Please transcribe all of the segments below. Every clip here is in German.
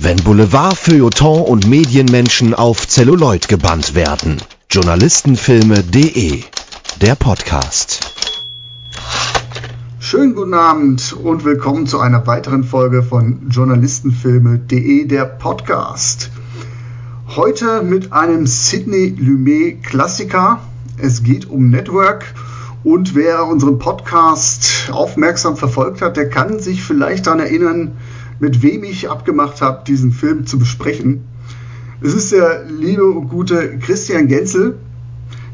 wenn Boulevard, Feuilleton und Medienmenschen auf Celluloid gebannt werden. Journalistenfilme.de, der Podcast. Schönen guten Abend und willkommen zu einer weiteren Folge von Journalistenfilme.de, der Podcast. Heute mit einem Sidney Lumet Klassiker. Es geht um Network und wer unseren Podcast aufmerksam verfolgt hat, der kann sich vielleicht daran erinnern, mit wem ich abgemacht habe, diesen Film zu besprechen. Es ist der liebe und gute Christian Genzel,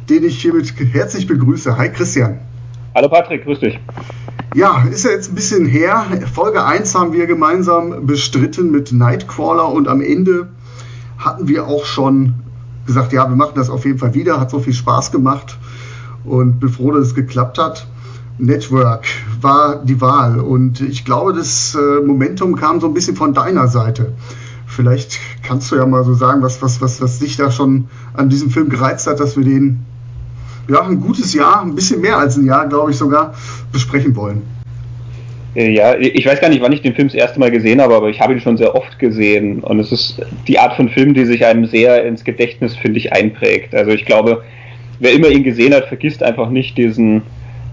den ich hiermit herzlich begrüße. Hi Christian. Hallo Patrick, grüß dich. Ja, ist ja jetzt ein bisschen her. Folge 1 haben wir gemeinsam bestritten mit Nightcrawler und am Ende hatten wir auch schon gesagt, ja, wir machen das auf jeden Fall wieder. Hat so viel Spaß gemacht und bin froh, dass es geklappt hat. Network war die Wahl und ich glaube, das äh, Momentum kam so ein bisschen von deiner Seite. Vielleicht kannst du ja mal so sagen, was, was, was, was dich da schon an diesem Film gereizt hat, dass wir den ja, ein gutes Jahr, ein bisschen mehr als ein Jahr, glaube ich sogar, besprechen wollen. Äh, ja, ich weiß gar nicht, wann ich den Film das erste Mal gesehen habe, aber ich habe ihn schon sehr oft gesehen. Und es ist die Art von Film, die sich einem sehr ins Gedächtnis, finde ich, einprägt. Also ich glaube, wer immer ihn gesehen hat, vergisst einfach nicht diesen,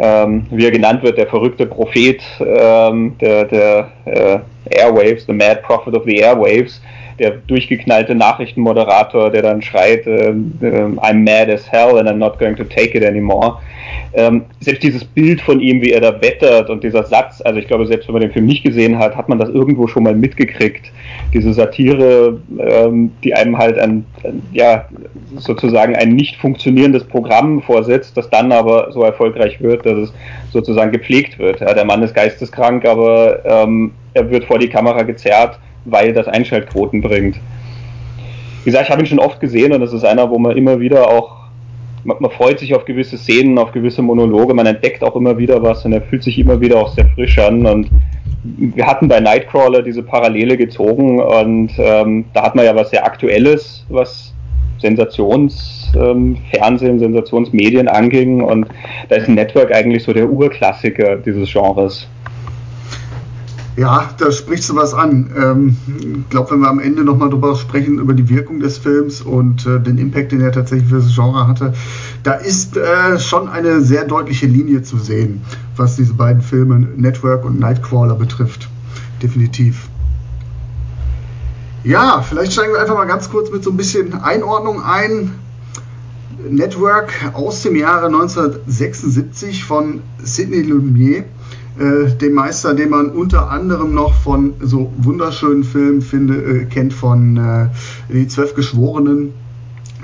ähm, wie er genannt wird, der verrückte Prophet ähm, der, der äh, Airwaves, the Mad Prophet of the Airwaves, der durchgeknallte Nachrichtenmoderator, der dann schreit, äh, I'm mad as hell and I'm not going to take it anymore. Ähm, selbst dieses Bild von ihm, wie er da wettert und dieser Satz, also ich glaube, selbst wenn man den Film nicht gesehen hat, hat man das irgendwo schon mal mitgekriegt. Diese Satire, ähm, die einem halt ein, ein, ja, sozusagen ein nicht funktionierendes Programm vorsetzt, das dann aber so erfolgreich wird, dass es sozusagen gepflegt wird. Ja, der Mann ist geisteskrank, aber ähm, er wird vor die Kamera gezerrt, weil das Einschaltquoten bringt. Wie gesagt, ich habe ihn schon oft gesehen und es ist einer, wo man immer wieder auch man, man, freut sich auf gewisse Szenen, auf gewisse Monologe, man entdeckt auch immer wieder was und er fühlt sich immer wieder auch sehr frisch an. Und wir hatten bei Nightcrawler diese Parallele gezogen und ähm, da hat man ja was sehr Aktuelles, was Sensationsfernsehen, ähm, Sensationsmedien anging und da ist Network eigentlich so der Urklassiker dieses Genres. Ja, da sprichst du was an. Ähm, ich glaube, wenn wir am Ende nochmal drüber sprechen, über die Wirkung des Films und äh, den Impact, den er tatsächlich für das Genre hatte, da ist äh, schon eine sehr deutliche Linie zu sehen, was diese beiden Filme Network und Nightcrawler betrifft. Definitiv. Ja, vielleicht steigen wir einfach mal ganz kurz mit so ein bisschen Einordnung ein. Network aus dem Jahre 1976 von Sidney Lumiere äh, dem Meister, den man unter anderem noch von so wunderschönen Filmen finde, äh, kennt von äh, Die Zwölf Geschworenen.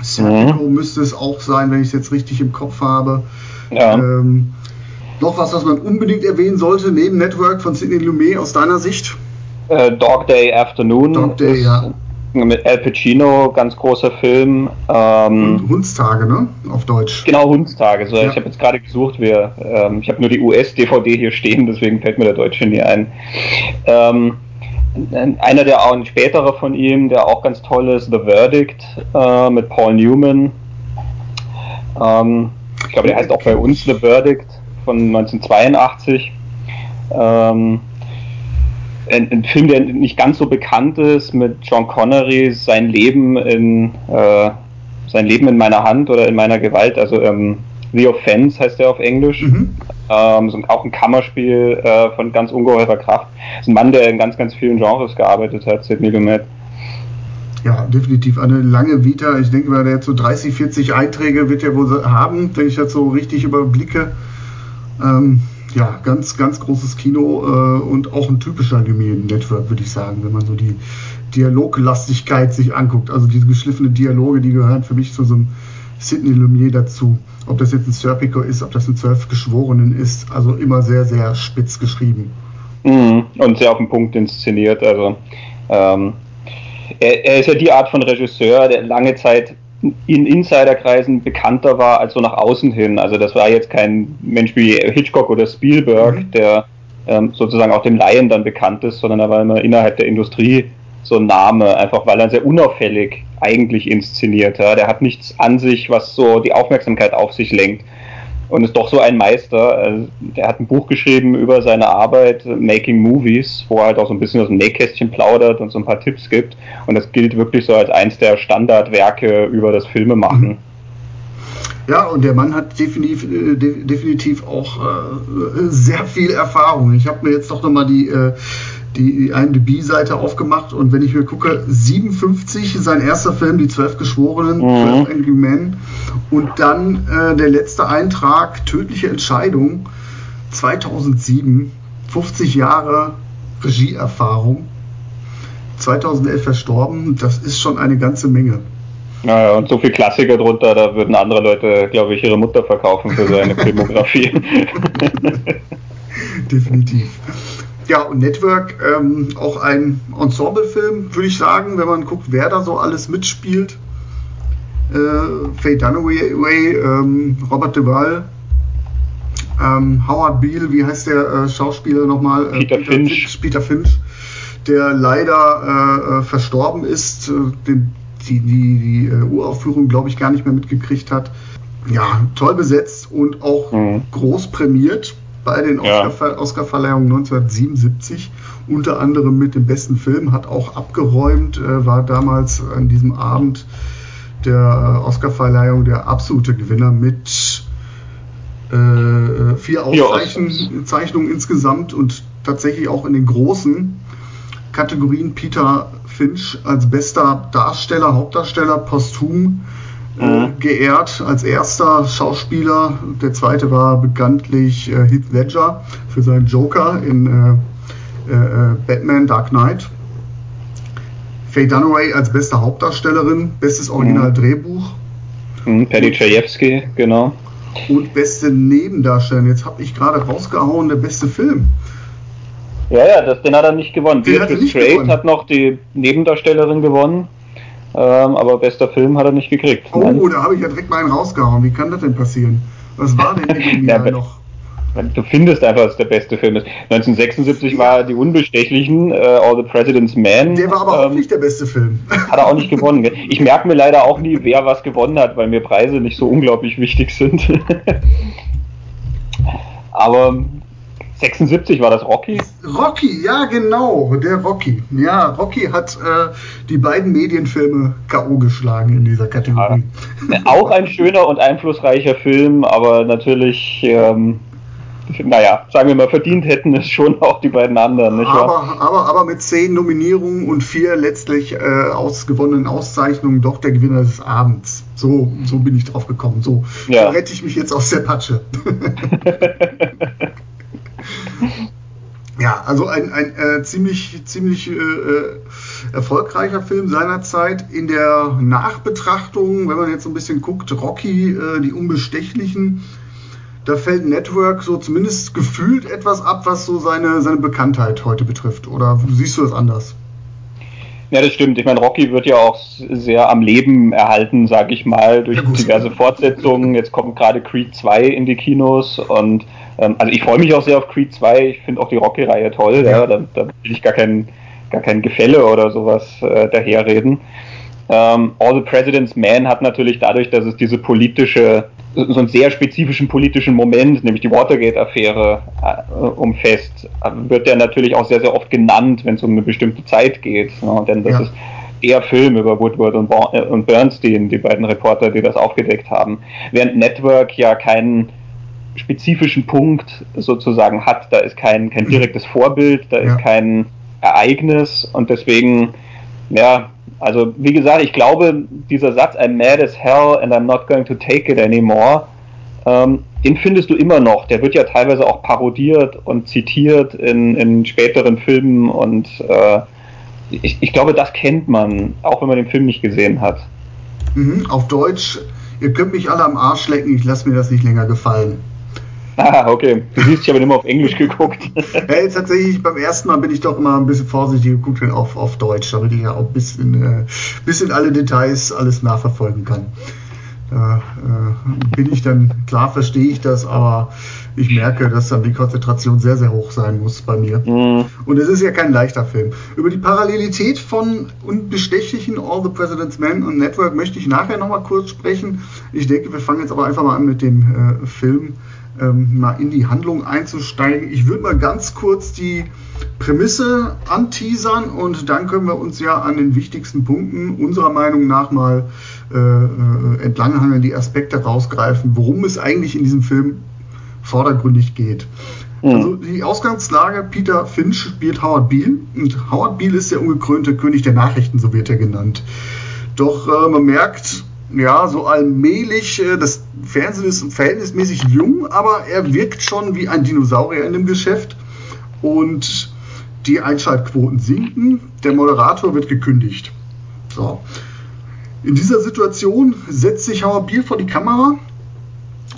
Serpico mhm. müsste es auch sein, wenn ich es jetzt richtig im Kopf habe. Ja. Ähm, noch was, was man unbedingt erwähnen sollte, neben Network von Sidney Lumet aus deiner Sicht? Äh, Dog Day Afternoon. Dog Day, ja mit Al Pacino, ganz großer Film. Ähm, Hundstage, ne? Auf Deutsch. Genau, Hundstage. So, ja. Ich habe jetzt gerade gesucht, wir, ähm, ich habe nur die US-DVD hier stehen, deswegen fällt mir der Deutsche nie ein. Ähm, einer der auch ein späterer von ihm, der auch ganz toll ist, The Verdict äh, mit Paul Newman. Ähm, ich glaube, der heißt auch bei uns The Verdict von 1982. Ähm, ein, ein, Film, der nicht ganz so bekannt ist, mit John Connery, sein Leben in äh, sein Leben in meiner Hand oder in meiner Gewalt, also ähm, The Offense heißt der auf Englisch. Mhm. Ähm, auch ein Kammerspiel äh, von ganz ungeheurer Kraft. Das ist ein Mann, der in ganz, ganz vielen Genres gearbeitet hat, Sidney Lumet. Ja, definitiv eine lange Vita. Ich denke mal, der hat so 30, 40 Einträge wird er wohl haben, wenn ich das so richtig überblicke. Ähm, ja, ganz, ganz großes Kino äh, und auch ein typischer Lumiere-Network, würde ich sagen, wenn man so die Dialoglastigkeit sich anguckt. Also diese geschliffenen Dialoge, die gehören für mich zu so einem Sidney Lumiere dazu. Ob das jetzt ein Serpico ist, ob das ein Zwölf Geschworenen ist, also immer sehr, sehr spitz geschrieben. Mhm. Und sehr auf den Punkt inszeniert. Also ähm, er, er, ist ja die Art von Regisseur, der lange Zeit in Insiderkreisen bekannter war als so nach außen hin. Also das war jetzt kein Mensch wie Hitchcock oder Spielberg, mhm. der ähm, sozusagen auch dem Laien dann bekannt ist, sondern er war immer innerhalb der Industrie so ein Name, einfach weil er sehr unauffällig eigentlich inszeniert. Ja. Der hat nichts an sich, was so die Aufmerksamkeit auf sich lenkt. Und ist doch so ein Meister. Also, der hat ein Buch geschrieben über seine Arbeit Making Movies, wo er halt auch so ein bisschen aus dem Nähkästchen plaudert und so ein paar Tipps gibt. Und das gilt wirklich so als eins der Standardwerke über das Filmemachen. Mhm. Ja, und der Mann hat definitiv, äh, definitiv auch äh, sehr viel Erfahrung. Ich habe mir jetzt doch nochmal die, äh, die IMDb-Seite aufgemacht und wenn ich mir gucke, 57 sein erster Film, Die Zwölf Geschworenen, mhm. 12 Angry Men und dann äh, der letzte Eintrag, Tödliche Entscheidung, 2007, 50 Jahre Regieerfahrung, 2011 verstorben, das ist schon eine ganze Menge. Naja, und so viel Klassiker drunter, da würden andere Leute, glaube ich, ihre Mutter verkaufen für seine Filmografie. Definitiv. Ja, und Network, ähm, auch ein Ensemblefilm, würde ich sagen, wenn man guckt, wer da so alles mitspielt. Äh, Faye Dunaway, ähm, Robert Duvall, ähm, Howard Beale, wie heißt der äh, Schauspieler nochmal? Äh, Peter, Peter, Finch. Finch. Peter Finch, der leider äh, äh, verstorben ist. Den die, die, die äh, Uraufführung, glaube ich, gar nicht mehr mitgekriegt hat. Ja, toll besetzt und auch mhm. groß prämiert bei den Oscar-Verleihungen Oscar 1977, unter anderem mit dem besten Film, hat auch abgeräumt, äh, war damals an diesem Abend der Oscar-Verleihung der absolute Gewinner mit äh, vier Auszeichnungen insgesamt und tatsächlich auch in den großen Kategorien. Peter Finch als bester Darsteller, Hauptdarsteller posthum mhm. geehrt als erster Schauspieler. Der zweite war bekanntlich äh, Heath Ledger für seinen Joker in äh, äh Batman Dark Knight. Faye Dunaway als beste Hauptdarstellerin, bestes Original-Drehbuch. Mhm, Paddy Chayefsky, genau. Und beste Nebendarstellerin. Jetzt habe ich gerade rausgehauen, der beste Film. Ja, ja, das, den hat er nicht gewonnen. Beatrice Straight hat noch die Nebendarstellerin gewonnen, ähm, aber bester Film hat er nicht gekriegt. Oh, Nein. da habe ich ja direkt mal einen rausgehauen. Wie kann das denn passieren? Was war denn in dem Jahr noch? Du findest einfach, dass der beste Film ist. 1976 war die Unbestechlichen, uh, All the President's Man. Der war aber ähm, auch nicht der beste Film. Hat er auch nicht gewonnen. Gell? Ich merke mir leider auch nie, wer was gewonnen hat, weil mir Preise nicht so unglaublich wichtig sind. aber 76 war das Rocky? Rocky, ja genau, der Rocky. Ja, Rocky hat äh, die beiden Medienfilme K.O. geschlagen in dieser Kategorie. Ja, auch ein schöner und einflussreicher Film, aber natürlich, ähm, naja, sagen wir mal, verdient hätten es schon auch die beiden anderen. Nicht aber, aber, aber mit zehn Nominierungen und vier letztlich äh, ausgewonnenen Auszeichnungen doch der Gewinner des Abends. So, so bin ich drauf gekommen. So ja. rette ich mich jetzt aus der Patsche. Ja, also ein, ein äh, ziemlich, ziemlich äh, äh, erfolgreicher Film seinerzeit. In der Nachbetrachtung, wenn man jetzt so ein bisschen guckt, Rocky, äh, die Unbestechlichen, da fällt Network so zumindest gefühlt etwas ab, was so seine, seine Bekanntheit heute betrifft. Oder siehst du das anders? Ja, das stimmt. Ich meine, Rocky wird ja auch sehr am Leben erhalten, sag ich mal, durch diverse Fortsetzungen. Jetzt kommt gerade Creed 2 in die Kinos und ähm, also ich freue mich auch sehr auf Creed 2. Ich finde auch die Rocky-Reihe toll. Ja. ja da, da, will ich gar kein, gar kein Gefälle oder sowas äh, daherreden. Ähm, All the President's Man hat natürlich dadurch, dass es diese politische, so einen sehr spezifischen politischen Moment, nämlich die Watergate-Affäre äh, umfasst, wird der natürlich auch sehr, sehr oft genannt, wenn es um eine bestimmte Zeit geht. Ne? Denn das ja. ist der Film über Woodward und, äh, und Bernstein, die beiden Reporter, die das aufgedeckt haben. Während Network ja keinen spezifischen Punkt sozusagen hat. Da ist kein, kein direktes Vorbild, da ja. ist kein Ereignis und deswegen, ja, also wie gesagt, ich glaube, dieser Satz, I'm mad as hell and I'm not going to take it anymore, ähm, den findest du immer noch. Der wird ja teilweise auch parodiert und zitiert in, in späteren Filmen und äh, ich, ich glaube, das kennt man, auch wenn man den Film nicht gesehen hat. Mhm, auf Deutsch, ihr könnt mich alle am Arsch lecken, ich lasse mir das nicht länger gefallen. Ah, okay. Du siehst, ich habe immer auf Englisch geguckt. jetzt tatsächlich beim ersten Mal bin ich doch immer ein bisschen vorsichtig geguckt auf, auf Deutsch, damit ich ja auch ein bisschen, äh, bisschen alle Details alles nachverfolgen kann. Da äh, bin ich dann, klar verstehe ich das, aber ich merke, dass dann die Konzentration sehr, sehr hoch sein muss bei mir. Mhm. Und es ist ja kein leichter Film. Über die Parallelität von unbestechlichen All the President's Men und Network möchte ich nachher nochmal kurz sprechen. Ich denke, wir fangen jetzt aber einfach mal an mit dem äh, Film ähm, mal in die Handlung einzusteigen. Ich würde mal ganz kurz die Prämisse anteasern und dann können wir uns ja an den wichtigsten Punkten unserer Meinung nach mal äh, äh entlanghangeln, die Aspekte rausgreifen, worum es eigentlich in diesem Film vordergründig geht. Mhm. Also die Ausgangslage, Peter Finch spielt Howard Beale und Howard Beale ist der ungekrönte König der Nachrichten, so wird er genannt. Doch äh, man merkt, ja, so allmählich, äh, das Fernsehen ist verhältnismäßig jung, aber er wirkt schon wie ein Dinosaurier in dem Geschäft und die Einschaltquoten sinken, der Moderator wird gekündigt. So. In dieser Situation setzt sich Howard Beale vor die Kamera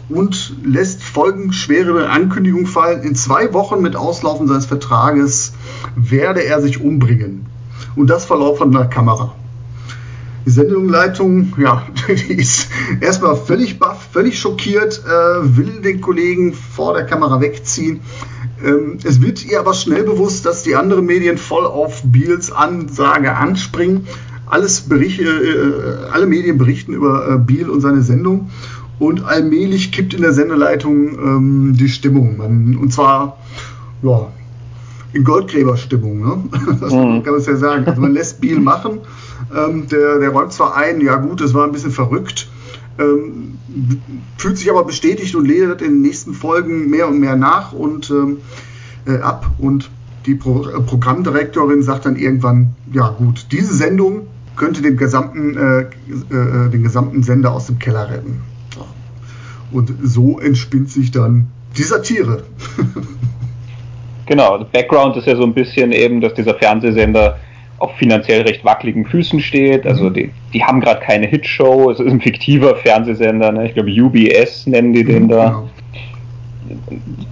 und lässt folgenschwere Ankündigung fallen. In zwei Wochen mit Auslaufen seines Vertrages werde er sich umbringen. Und das vor laufender Kamera. Die Sendungsleitung, ja, die ist erstmal völlig baff, völlig schockiert, äh, will den Kollegen vor der Kamera wegziehen. Ähm, es wird ihr aber schnell bewusst, dass die anderen Medien voll auf Beals Ansage anspringen. Alles Bericht, äh, alle Medien berichten über äh, Beal und seine Sendung. Und allmählich kippt in der Sendeleitung ähm, die Stimmung. Man, und zwar, ja, in Goldgräberstimmung, ne? Das mhm. kann man ja sagen. Also man lässt Beal machen. Ähm, der, der räumt zwar ein, ja gut, es war ein bisschen verrückt, ähm, fühlt sich aber bestätigt und lehrt in den nächsten Folgen mehr und mehr nach und ähm, äh, ab. Und die Pro äh, Programmdirektorin sagt dann irgendwann, ja gut, diese Sendung könnte den gesamten, äh, äh, den gesamten Sender aus dem Keller retten. Und so entspinnt sich dann die Satire. genau, der Background ist ja so ein bisschen eben, dass dieser Fernsehsender auf finanziell recht wackeligen Füßen steht. Also mhm. die, die haben gerade keine Hitshow. Es ist ein fiktiver Fernsehsender. Ne? Ich glaube UBS nennen die den da. Genau.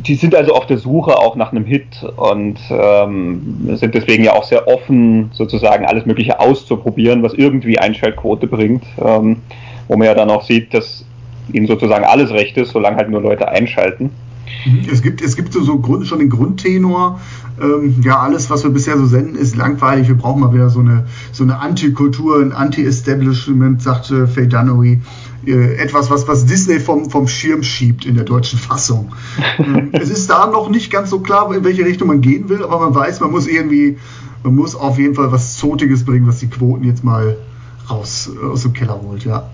Die sind also auf der Suche auch nach einem Hit und ähm, sind deswegen ja auch sehr offen, sozusagen alles Mögliche auszuprobieren, was irgendwie Einschaltquote bringt. Ähm, wo man ja dann auch sieht, dass ihnen sozusagen alles recht ist, solange halt nur Leute einschalten. Mhm. Es gibt, es gibt so, so Grund, schon den Grundtenor, ähm, ja, alles, was wir bisher so senden, ist langweilig. Wir brauchen mal wieder so eine, so eine Antikultur, ein Anti-Establishment, sagte Faye Dunaway. Äh, etwas, was, was Disney vom, vom Schirm schiebt in der deutschen Fassung. ähm, es ist da noch nicht ganz so klar, in welche Richtung man gehen will, aber man weiß, man muss irgendwie, man muss auf jeden Fall was Zotiges bringen, was die Quoten jetzt mal raus aus dem Keller holt, ja.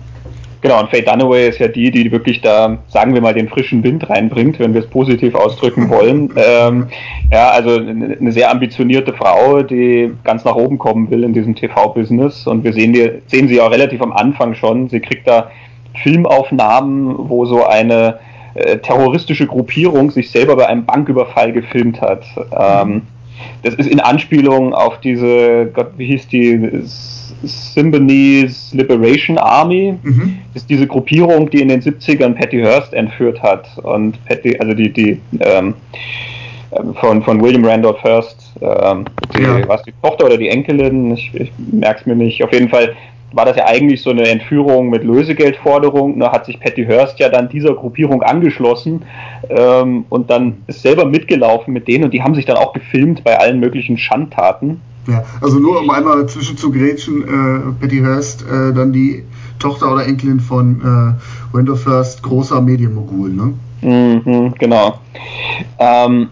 Genau, und Faye Dunaway ist ja die, die wirklich da, sagen wir mal, den frischen Wind reinbringt, wenn wir es positiv ausdrücken wollen. ähm, ja, also eine sehr ambitionierte Frau, die ganz nach oben kommen will in diesem TV-Business. Und wir sehen, die, sehen sie auch relativ am Anfang schon. Sie kriegt da Filmaufnahmen, wo so eine äh, terroristische Gruppierung sich selber bei einem Banküberfall gefilmt hat. Ähm, das ist in Anspielung auf diese, Gott, wie hieß die? Symbionese Liberation Army mhm. ist diese Gruppierung, die in den 70ern Patty Hearst entführt hat. Und Patty, also die, die ähm, ähm, von, von William Randolph Hearst, ähm, die, ja. was die Tochter oder die Enkelin, ich, ich merke es mir nicht. Auf jeden Fall war das ja eigentlich so eine Entführung mit Lösegeldforderung. Da hat sich Patty Hearst ja dann dieser Gruppierung angeschlossen ähm, und dann ist selber mitgelaufen mit denen und die haben sich dann auch gefilmt bei allen möglichen Schandtaten. Ja, also nur um einmal zwischen zu grätschen, äh, Patty Hearst, äh, dann die Tochter oder Enkelin von äh, Wendell First, großer Medienmogul, ne? Mhm, genau. Ähm,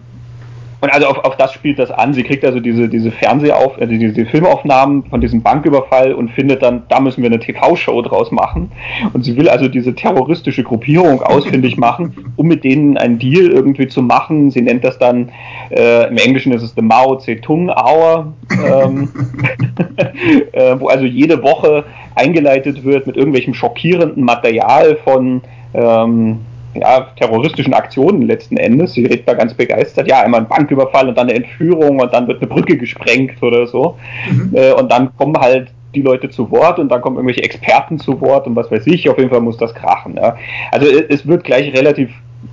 und also auf, auf das spielt das an. Sie kriegt also diese, diese Fernsehauf, also diese Filmaufnahmen von diesem Banküberfall und findet dann, da müssen wir eine TV-Show draus machen. Und sie will also diese terroristische Gruppierung ausfindig machen, um mit denen einen Deal irgendwie zu machen. Sie nennt das dann, äh, im Englischen ist es The Mao Zedong Hour, ähm, äh, wo also jede Woche eingeleitet wird mit irgendwelchem schockierenden Material von ähm, ja, terroristischen Aktionen letzten Endes. Sie redet da ganz begeistert. Ja, einmal ein Banküberfall und dann eine Entführung und dann wird eine Brücke gesprengt oder so. Mhm. Äh, und dann kommen halt die Leute zu Wort und dann kommen irgendwelche Experten zu Wort und was weiß ich. Auf jeden Fall muss das krachen. Ja. Also es wird gleich relativ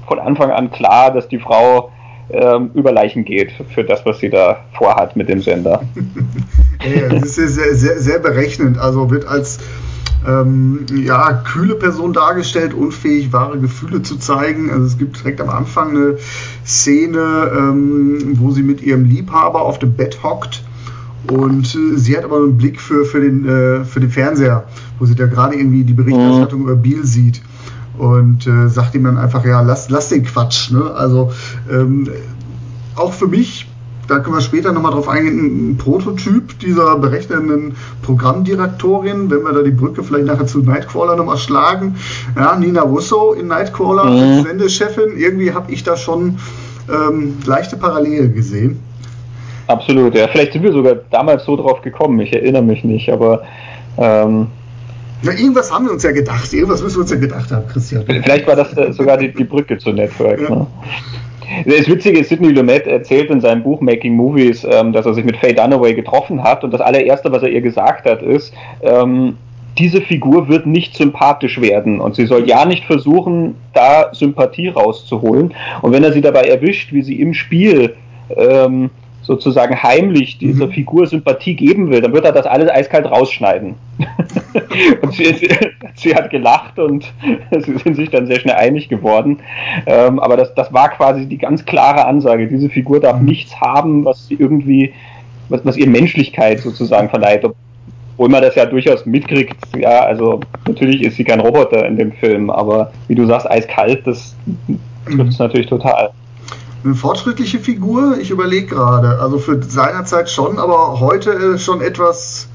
von Anfang an klar, dass die Frau ähm, über Leichen geht für das, was sie da vorhat mit dem Sender. ja, das ist sehr, sehr, sehr berechnend. Also wird als ähm, ja, kühle Person dargestellt, unfähig, wahre Gefühle zu zeigen. Also es gibt direkt am Anfang eine Szene, ähm, wo sie mit ihrem Liebhaber auf dem Bett hockt und äh, sie hat aber einen Blick für, für, den, äh, für den Fernseher, wo sie da gerade irgendwie die Berichterstattung mhm. über Biel sieht und äh, sagt ihm dann einfach, ja, lass, lass den Quatsch. Ne? Also ähm, auch für mich da können wir später nochmal drauf eingehen, ein Prototyp dieser berechnenden Programmdirektorin, wenn wir da die Brücke vielleicht nachher zu Nightcrawler nochmal schlagen. Ja, Nina Russo in Nightcrawler mhm. als Sendechefin, irgendwie habe ich da schon ähm, leichte Parallelen gesehen. Absolut, ja. Vielleicht sind wir sogar damals so drauf gekommen, ich erinnere mich nicht, aber ähm, na, irgendwas haben wir uns ja gedacht, irgendwas müssen wir uns ja gedacht haben, Christian. Vielleicht war das äh, sogar die, die Brücke zu Network. Ja. Ne? Das Witzige ist, Sidney Lumet erzählt in seinem Buch Making Movies, ähm, dass er sich mit Faye Dunaway getroffen hat und das allererste, was er ihr gesagt hat, ist, ähm, diese Figur wird nicht sympathisch werden und sie soll ja nicht versuchen, da Sympathie rauszuholen. Und wenn er sie dabei erwischt, wie sie im Spiel ähm, sozusagen heimlich dieser mhm. Figur Sympathie geben will, dann wird er das alles eiskalt rausschneiden. und sie, sie, sie, hat gelacht und sie sind sich dann sehr schnell einig geworden. Ähm, aber das, das war quasi die ganz klare Ansage. Diese Figur darf mhm. nichts haben, was sie irgendwie, was, was ihr Menschlichkeit sozusagen verleiht. Obwohl man das ja durchaus mitkriegt. Ja, also natürlich ist sie kein Roboter in dem Film, aber wie du sagst, eiskalt, das trifft es mhm. natürlich total eine fortschrittliche Figur. Ich überlege gerade. Also für seiner Zeit schon, aber heute schon etwas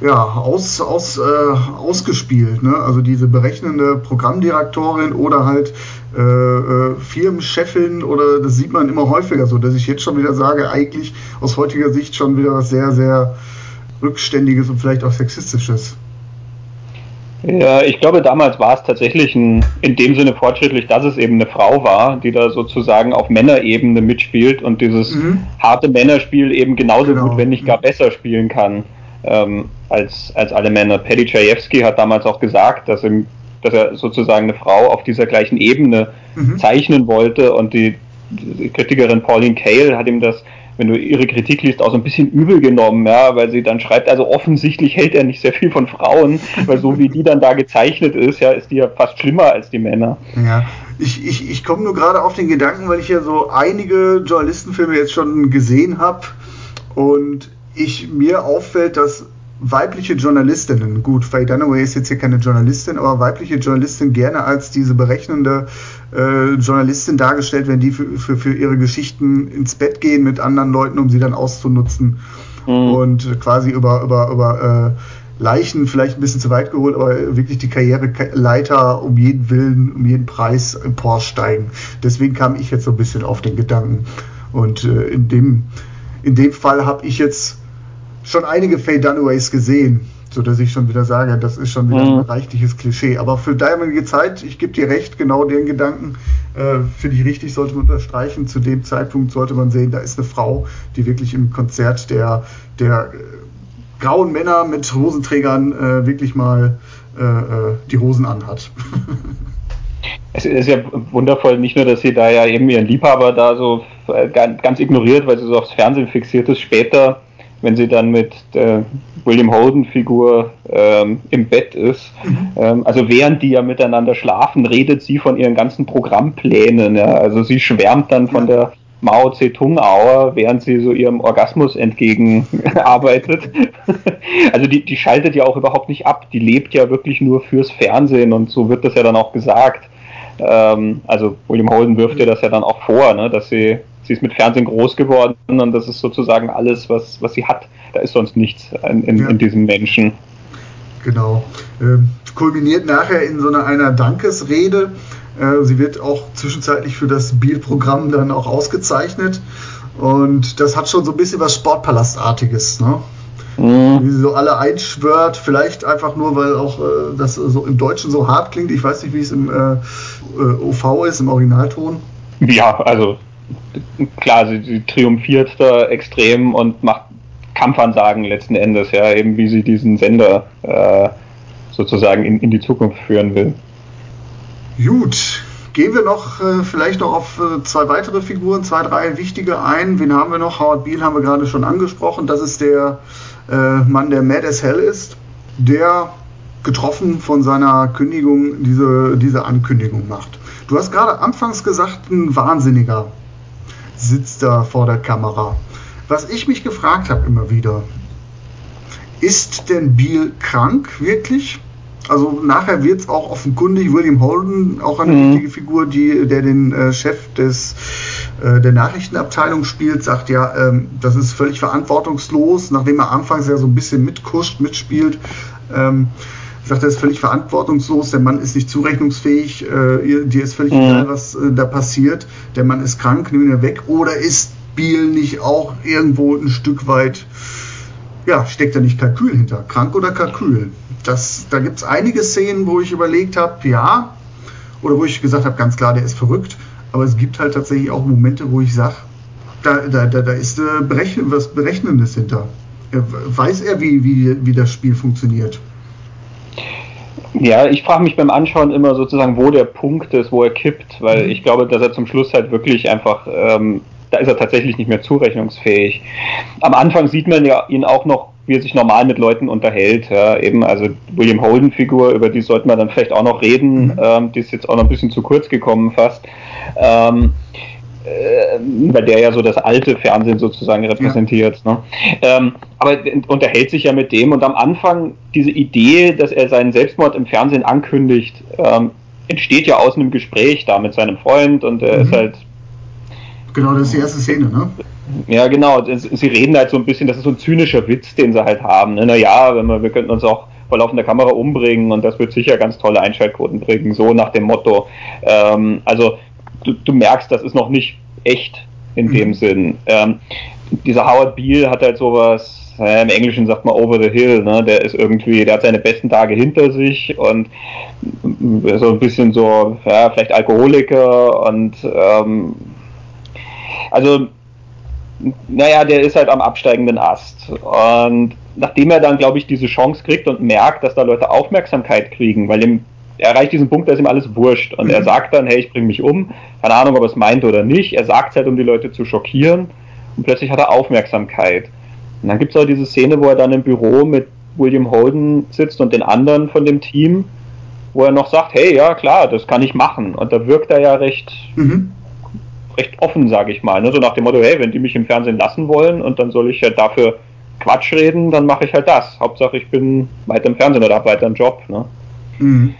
ja, aus, aus, äh, ausgespielt. Ne? Also diese berechnende Programmdirektorin oder halt äh, äh, Firmenchefin oder das sieht man immer häufiger so, dass ich jetzt schon wieder sage, eigentlich aus heutiger Sicht schon wieder was sehr, sehr rückständiges und vielleicht auch sexistisches. Ja, ich glaube, damals war es tatsächlich ein, in dem Sinne fortschrittlich, dass es eben eine Frau war, die da sozusagen auf Männerebene mitspielt und dieses mhm. harte Männerspiel eben genauso genau. gut, wenn nicht gar besser spielen kann ähm, als, als alle Männer. Paddy Chayefsky hat damals auch gesagt, dass, ihm, dass er sozusagen eine Frau auf dieser gleichen Ebene mhm. zeichnen wollte und die, die Kritikerin Pauline Kael hat ihm das wenn du ihre Kritik liest, auch so ein bisschen übel genommen, ja, weil sie dann schreibt, also offensichtlich hält er nicht sehr viel von Frauen, weil so wie die dann da gezeichnet ist, ja, ist die ja fast schlimmer als die Männer. Ja, ich, ich, ich komme nur gerade auf den Gedanken, weil ich ja so einige Journalistenfilme jetzt schon gesehen habe und ich mir auffällt, dass weibliche Journalistinnen, gut, Faye Dunaway ist jetzt hier keine Journalistin, aber weibliche Journalistinnen gerne als diese berechnende äh, Journalistin dargestellt werden, die für, für, für, ihre Geschichten ins Bett gehen mit anderen Leuten, um sie dann auszunutzen mhm. und quasi über, über, über äh, Leichen vielleicht ein bisschen zu weit geholt, aber wirklich die Karriereleiter um jeden Willen, um jeden Preis emporsteigen. Deswegen kam ich jetzt so ein bisschen auf den Gedanken. Und äh, in, dem, in dem Fall habe ich jetzt schon einige Faye Dunaways gesehen, so dass ich schon wieder sage, das ist schon wieder mhm. ein reichliches Klischee. Aber für damalige Zeit, ich gebe dir recht, genau den Gedanken äh, finde ich richtig, sollte man unterstreichen. Zu dem Zeitpunkt sollte man sehen, da ist eine Frau, die wirklich im Konzert der, der äh, grauen Männer mit Hosenträgern äh, wirklich mal äh, äh, die Hosen anhat. es ist ja wundervoll, nicht nur, dass sie da ja eben ihren Liebhaber da so äh, ganz ignoriert, weil sie so aufs Fernsehen fixiert ist, später wenn sie dann mit der William Holden-Figur ähm, im Bett ist. Mhm. Ähm, also während die ja miteinander schlafen, redet sie von ihren ganzen Programmplänen. Ja. Also sie schwärmt dann von ja. der Mao Zedong-Auer, während sie so ihrem Orgasmus entgegenarbeitet. also die, die schaltet ja auch überhaupt nicht ab. Die lebt ja wirklich nur fürs Fernsehen und so wird das ja dann auch gesagt. Ähm, also William Holden wirft ihr das ja dann auch vor, ne, dass sie sie ist mit Fernsehen groß geworden und das ist sozusagen alles, was, was sie hat. Da ist sonst nichts in, in, ja. in diesem Menschen. Genau. Ähm, kulminiert nachher in so einer, einer Dankesrede. Äh, sie wird auch zwischenzeitlich für das Biel-Programm dann auch ausgezeichnet. Und das hat schon so ein bisschen was Sportpalastartiges, ne? Mhm. Wie sie so alle einschwört, vielleicht einfach nur, weil auch äh, das so im Deutschen so hart klingt. Ich weiß nicht, wie es im äh, äh OV ist, im Originalton. Ja, also klar, sie, sie triumphiert da extrem und macht Kampfansagen letzten Endes, ja, eben wie sie diesen Sender äh, sozusagen in, in die Zukunft führen will. Gut, gehen wir noch äh, vielleicht noch auf äh, zwei weitere Figuren, zwei, drei wichtige ein. Wen haben wir noch? Howard Beale haben wir gerade schon angesprochen. Das ist der äh, Mann, der mad as hell ist. Der getroffen von seiner Kündigung diese, diese Ankündigung macht. Du hast gerade anfangs gesagt, ein Wahnsinniger sitzt da vor der Kamera. Was ich mich gefragt habe immer wieder, ist denn Beal krank wirklich? Also nachher wird es auch offenkundig, William Holden, auch eine mhm. wichtige Figur, die, der den äh, Chef des, äh, der Nachrichtenabteilung spielt, sagt ja, ähm, das ist völlig verantwortungslos, nachdem er anfangs ja so ein bisschen mitkuscht, mitspielt. Ähm, sagt, er ist völlig verantwortungslos, der Mann ist nicht zurechnungsfähig, äh, dir ist völlig mhm. egal, was äh, da passiert, der Mann ist krank, nimm ihn weg. Oder ist Biel nicht auch irgendwo ein Stück weit, ja, steckt da nicht Kalkül hinter? Krank oder Kalkül? Das, da gibt es einige Szenen, wo ich überlegt habe, ja, oder wo ich gesagt habe, ganz klar, der ist verrückt. Aber es gibt halt tatsächlich auch Momente, wo ich sage, da, da, da, da ist äh, Berechnen, was Berechnendes hinter. Weiß er, wie, wie, wie das Spiel funktioniert? Ja, ich frage mich beim Anschauen immer sozusagen, wo der Punkt ist, wo er kippt, weil mhm. ich glaube, dass er zum Schluss halt wirklich einfach, ähm, da ist er tatsächlich nicht mehr zurechnungsfähig. Am Anfang sieht man ja ihn auch noch wie er sich normal mit Leuten unterhält. Ja, eben, also William Holden-Figur, über die sollten wir dann vielleicht auch noch reden. Mhm. Ähm, die ist jetzt auch noch ein bisschen zu kurz gekommen fast. Ähm, äh, weil der ja so das alte Fernsehen sozusagen repräsentiert. Ja. Ne? Ähm, aber unterhält sich ja mit dem und am Anfang diese Idee, dass er seinen Selbstmord im Fernsehen ankündigt, ähm, entsteht ja aus einem Gespräch da mit seinem Freund und er mhm. ist halt. Genau, das ist die erste Szene, ne? Ja, genau. Sie reden halt so ein bisschen, das ist so ein zynischer Witz, den sie halt haben. Ne? Naja, wenn wir, wir könnten uns auch vor laufender Kamera umbringen und das wird sicher ganz tolle Einschaltquoten bringen, so nach dem Motto. Ähm, also du, du, merkst, das ist noch nicht echt in dem mhm. Sinn. Ähm, dieser Howard Beale hat halt sowas, äh, im Englischen sagt man over the hill, ne? der ist irgendwie, der hat seine besten Tage hinter sich und so ein bisschen so, ja, vielleicht Alkoholiker und ähm, also naja, der ist halt am absteigenden Ast. Und nachdem er dann, glaube ich, diese Chance kriegt und merkt, dass da Leute Aufmerksamkeit kriegen, weil ihm, er erreicht diesen Punkt, da ist ihm alles wurscht. Und mhm. er sagt dann, hey, ich bringe mich um. Keine Ahnung, ob er es meint oder nicht. Er sagt es halt, um die Leute zu schockieren. Und plötzlich hat er Aufmerksamkeit. Und dann gibt es auch diese Szene, wo er dann im Büro mit William Holden sitzt und den anderen von dem Team, wo er noch sagt, hey, ja klar, das kann ich machen. Und da wirkt er ja recht mhm recht offen, sage ich mal. Ne? So nach dem Motto, hey, wenn die mich im Fernsehen lassen wollen und dann soll ich ja dafür Quatsch reden, dann mache ich halt das. Hauptsache, ich bin weiter im Fernsehen oder habe weiter einen Job. Ne? Mhm.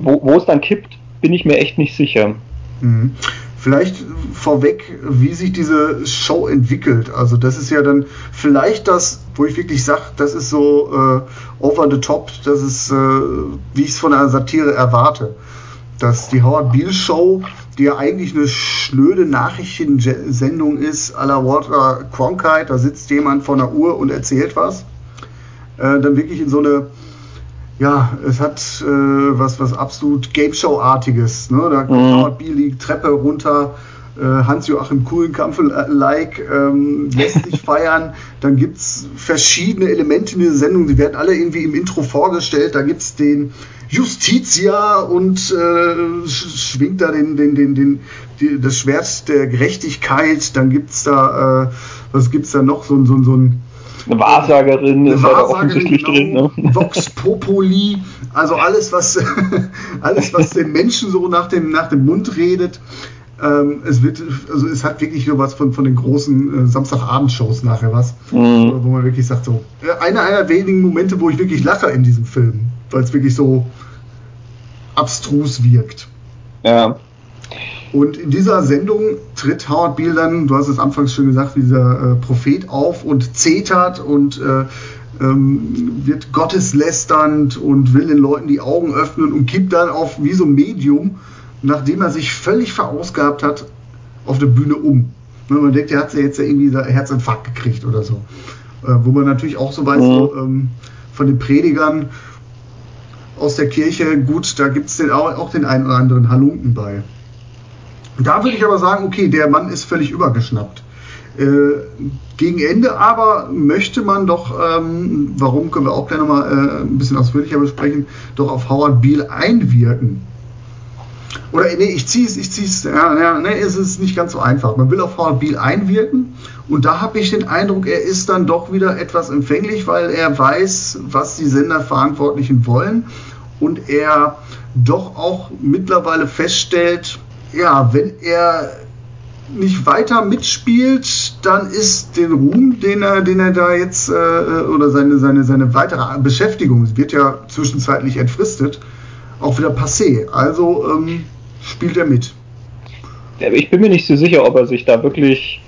Wo, es dann kippt, bin ich mir echt nicht sicher. Mhm. Vielleicht vorweg, wie sich diese Show entwickelt. Also das ist ja dann vielleicht das, wo ich wirklich sage, das ist so äh, over the top, das ist, äh, wie ich es von einer Satire erwarte. Dass die Howard Beale Show die ja eigentlich eine schnöde Nachrichtensendung ist, à la Walter Cronkite, da sitzt jemand vor einer Uhr und erzählt was, äh, dann wirklich in so eine, ja, es hat äh, was, was absolut Game Show-artiges. Ne? Da kommt mhm. Beale Treppe runter, äh, Hans-Joachim Kuhlenkampf-like, ähm, lässt sich feiern. Dann gibt es verschiedene Elemente in dieser Sendung, die werden alle irgendwie im Intro vorgestellt. Da gibt es den Justitia und äh, schwingt da den, den, den, den, die, das Schwert der Gerechtigkeit. Dann gibt es da, äh, was gibt es da noch? So, so, so ein. Eine Wahrsagerin eine ist Wahrsagerin, offensichtlich genau, drin. Ne? Vox Populi, also alles, was, alles, was den Menschen so nach dem, nach dem Mund redet. Ähm, es wird, also es hat wirklich nur was von, von den großen äh, Samstagabendshows nachher was, mhm. wo man wirklich sagt so, einer einer wenigen Momente, wo ich wirklich lache in diesem Film, weil es wirklich so abstrus wirkt. Ja. Und in dieser Sendung tritt Howard Beale dann, du hast es anfangs schon gesagt, wie dieser äh, Prophet auf und zetert und äh, ähm, wird gotteslästernd und will den Leuten die Augen öffnen und kippt dann auf wie so ein Medium, nachdem er sich völlig verausgabt hat, auf der Bühne um. Ne, man denkt, er hat ja jetzt ja irgendwie Herzinfarkt gekriegt oder so. Äh, wo man natürlich auch so weiß, so, ähm, von den Predigern, aus der Kirche, gut, da gibt es auch, auch den einen oder anderen Halunken bei. Da würde ich aber sagen, okay, der Mann ist völlig übergeschnappt. Äh, gegen Ende aber möchte man doch, ähm, warum können wir auch gleich nochmal äh, ein bisschen ausführlicher besprechen, doch auf Howard Beale einwirken. Oder nee, ich ziehe es, ich ziehe es, ja, ja, nee, es ist nicht ganz so einfach. Man will auf Howard Beale einwirken und da habe ich den Eindruck, er ist dann doch wieder etwas empfänglich, weil er weiß, was die Senderverantwortlichen wollen und er doch auch mittlerweile feststellt, ja, wenn er nicht weiter mitspielt, dann ist den Ruhm, den er, den er da jetzt äh, oder seine, seine, seine weitere Beschäftigung, es wird ja zwischenzeitlich entfristet, auch wieder passé. Also ähm, spielt er mit. Ich bin mir nicht so sicher, ob er sich da wirklich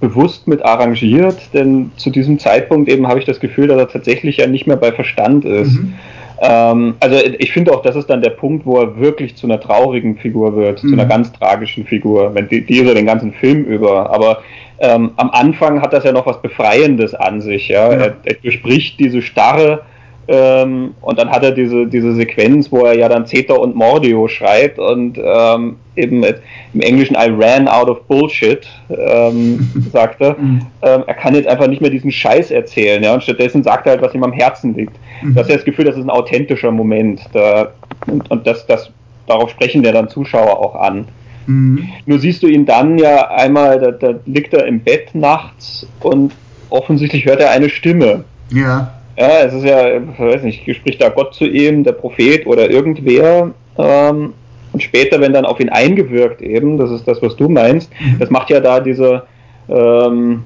bewusst mit arrangiert, denn zu diesem Zeitpunkt eben habe ich das Gefühl, dass er tatsächlich ja nicht mehr bei Verstand ist. Mhm. Ähm, also ich finde auch, das ist dann der Punkt, wo er wirklich zu einer traurigen Figur wird, mhm. zu einer mhm. ganz tragischen Figur, wenn die, die so den ganzen Film über. Aber ähm, am Anfang hat das ja noch was Befreiendes an sich. Ja? ja. Er, er durchbricht diese Starre ähm, und dann hat er diese, diese Sequenz, wo er ja dann Zeta und Mordio schreit und ähm, eben im Englischen I ran out of bullshit, ähm, sagt er. Mhm. Ähm, er kann jetzt einfach nicht mehr diesen Scheiß erzählen, ja, und stattdessen sagt er halt, was ihm am Herzen liegt. Mhm. Das ist ja das Gefühl, das ist ein authentischer Moment. Da, und, und das, das, darauf sprechen der dann Zuschauer auch an. Mhm. Nur siehst du ihn dann ja einmal, da, da liegt er im Bett nachts und offensichtlich hört er eine Stimme. Ja. Ja, es ist ja, ich weiß nicht, spricht da Gott zu ihm, der Prophet oder irgendwer. Ähm, und später, wenn dann auf ihn eingewirkt eben, das ist das, was du meinst, mhm. das macht ja da dieser ähm,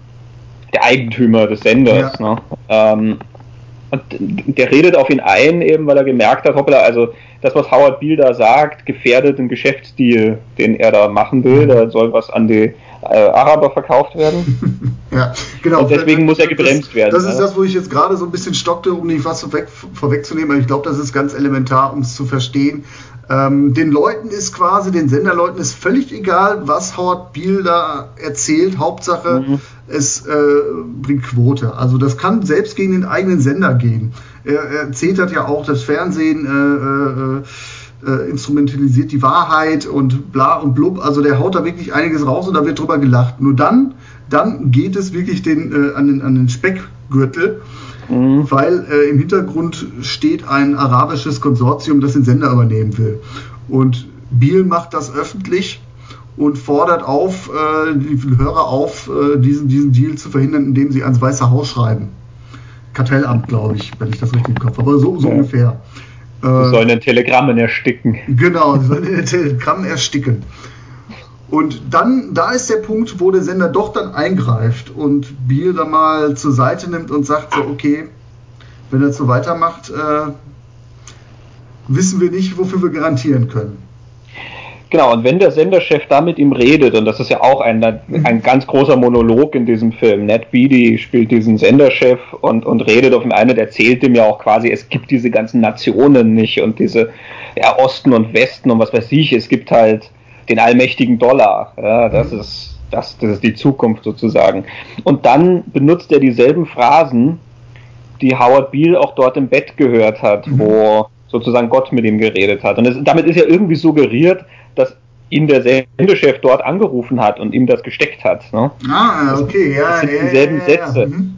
der Eigentümer des Senders. Ja. Ne? Ähm, und der redet auf ihn ein, eben weil er gemerkt hat, hoppla, also das, was Howard Beale da sagt, gefährdet den Geschäftsdeal, den er da machen will. Da soll was an die äh, Araber verkauft werden. ja, genau. Und deswegen muss er gebremst das, werden. Das ist das, wo ich jetzt gerade so ein bisschen stockte, um nicht was vorweg, vorwegzunehmen. Aber ich glaube, das ist ganz elementar, um es zu verstehen. Ähm, den Leuten ist quasi, den Senderleuten ist völlig egal, was Howard Beale da erzählt. Hauptsache, mhm. es äh, bringt Quote. Also das kann selbst gegen den eigenen Sender gehen. Er, er zetert ja auch das Fernsehen. Äh, äh, äh, instrumentalisiert die Wahrheit und bla und blub. Also der haut da wirklich einiges raus und da wird drüber gelacht. Nur dann, dann geht es wirklich den, äh, an, den, an den Speckgürtel, mhm. weil äh, im Hintergrund steht ein arabisches Konsortium, das den Sender übernehmen will. Und Biel macht das öffentlich und fordert auf, äh, die Hörer auf, äh, diesen, diesen Deal zu verhindern, indem sie ans Weiße Haus schreiben. Kartellamt, glaube ich, wenn ich das richtig im Kopf habe, aber so, so ja. ungefähr. Sie äh, sollen in Telegrammen ersticken. Genau, sie sollen in Telegrammen ersticken. Und dann, da ist der Punkt, wo der Sender doch dann eingreift und Biel da mal zur Seite nimmt und sagt so, okay, wenn er so weitermacht, äh, wissen wir nicht, wofür wir garantieren können. Genau, und wenn der Senderchef da mit ihm redet, und das ist ja auch ein, ein ganz großer Monolog in diesem Film, Ned Beatty spielt diesen Senderchef und, und redet auf ihn ein und erzählt ihm ja auch quasi, es gibt diese ganzen Nationen nicht und diese ja, Osten und Westen und was weiß ich, es gibt halt den allmächtigen Dollar. Ja, das mhm. ist das, das ist die Zukunft sozusagen. Und dann benutzt er dieselben Phrasen, die Howard Beale auch dort im Bett gehört hat, mhm. wo sozusagen Gott mit ihm geredet hat. Und es, damit ist ja irgendwie suggeriert, dass ihn der Sendechef dort angerufen hat und ihm das gesteckt hat. Ne? Ah, okay, ja. Das sind ja, dieselben ja, ja, Sätze. Mhm.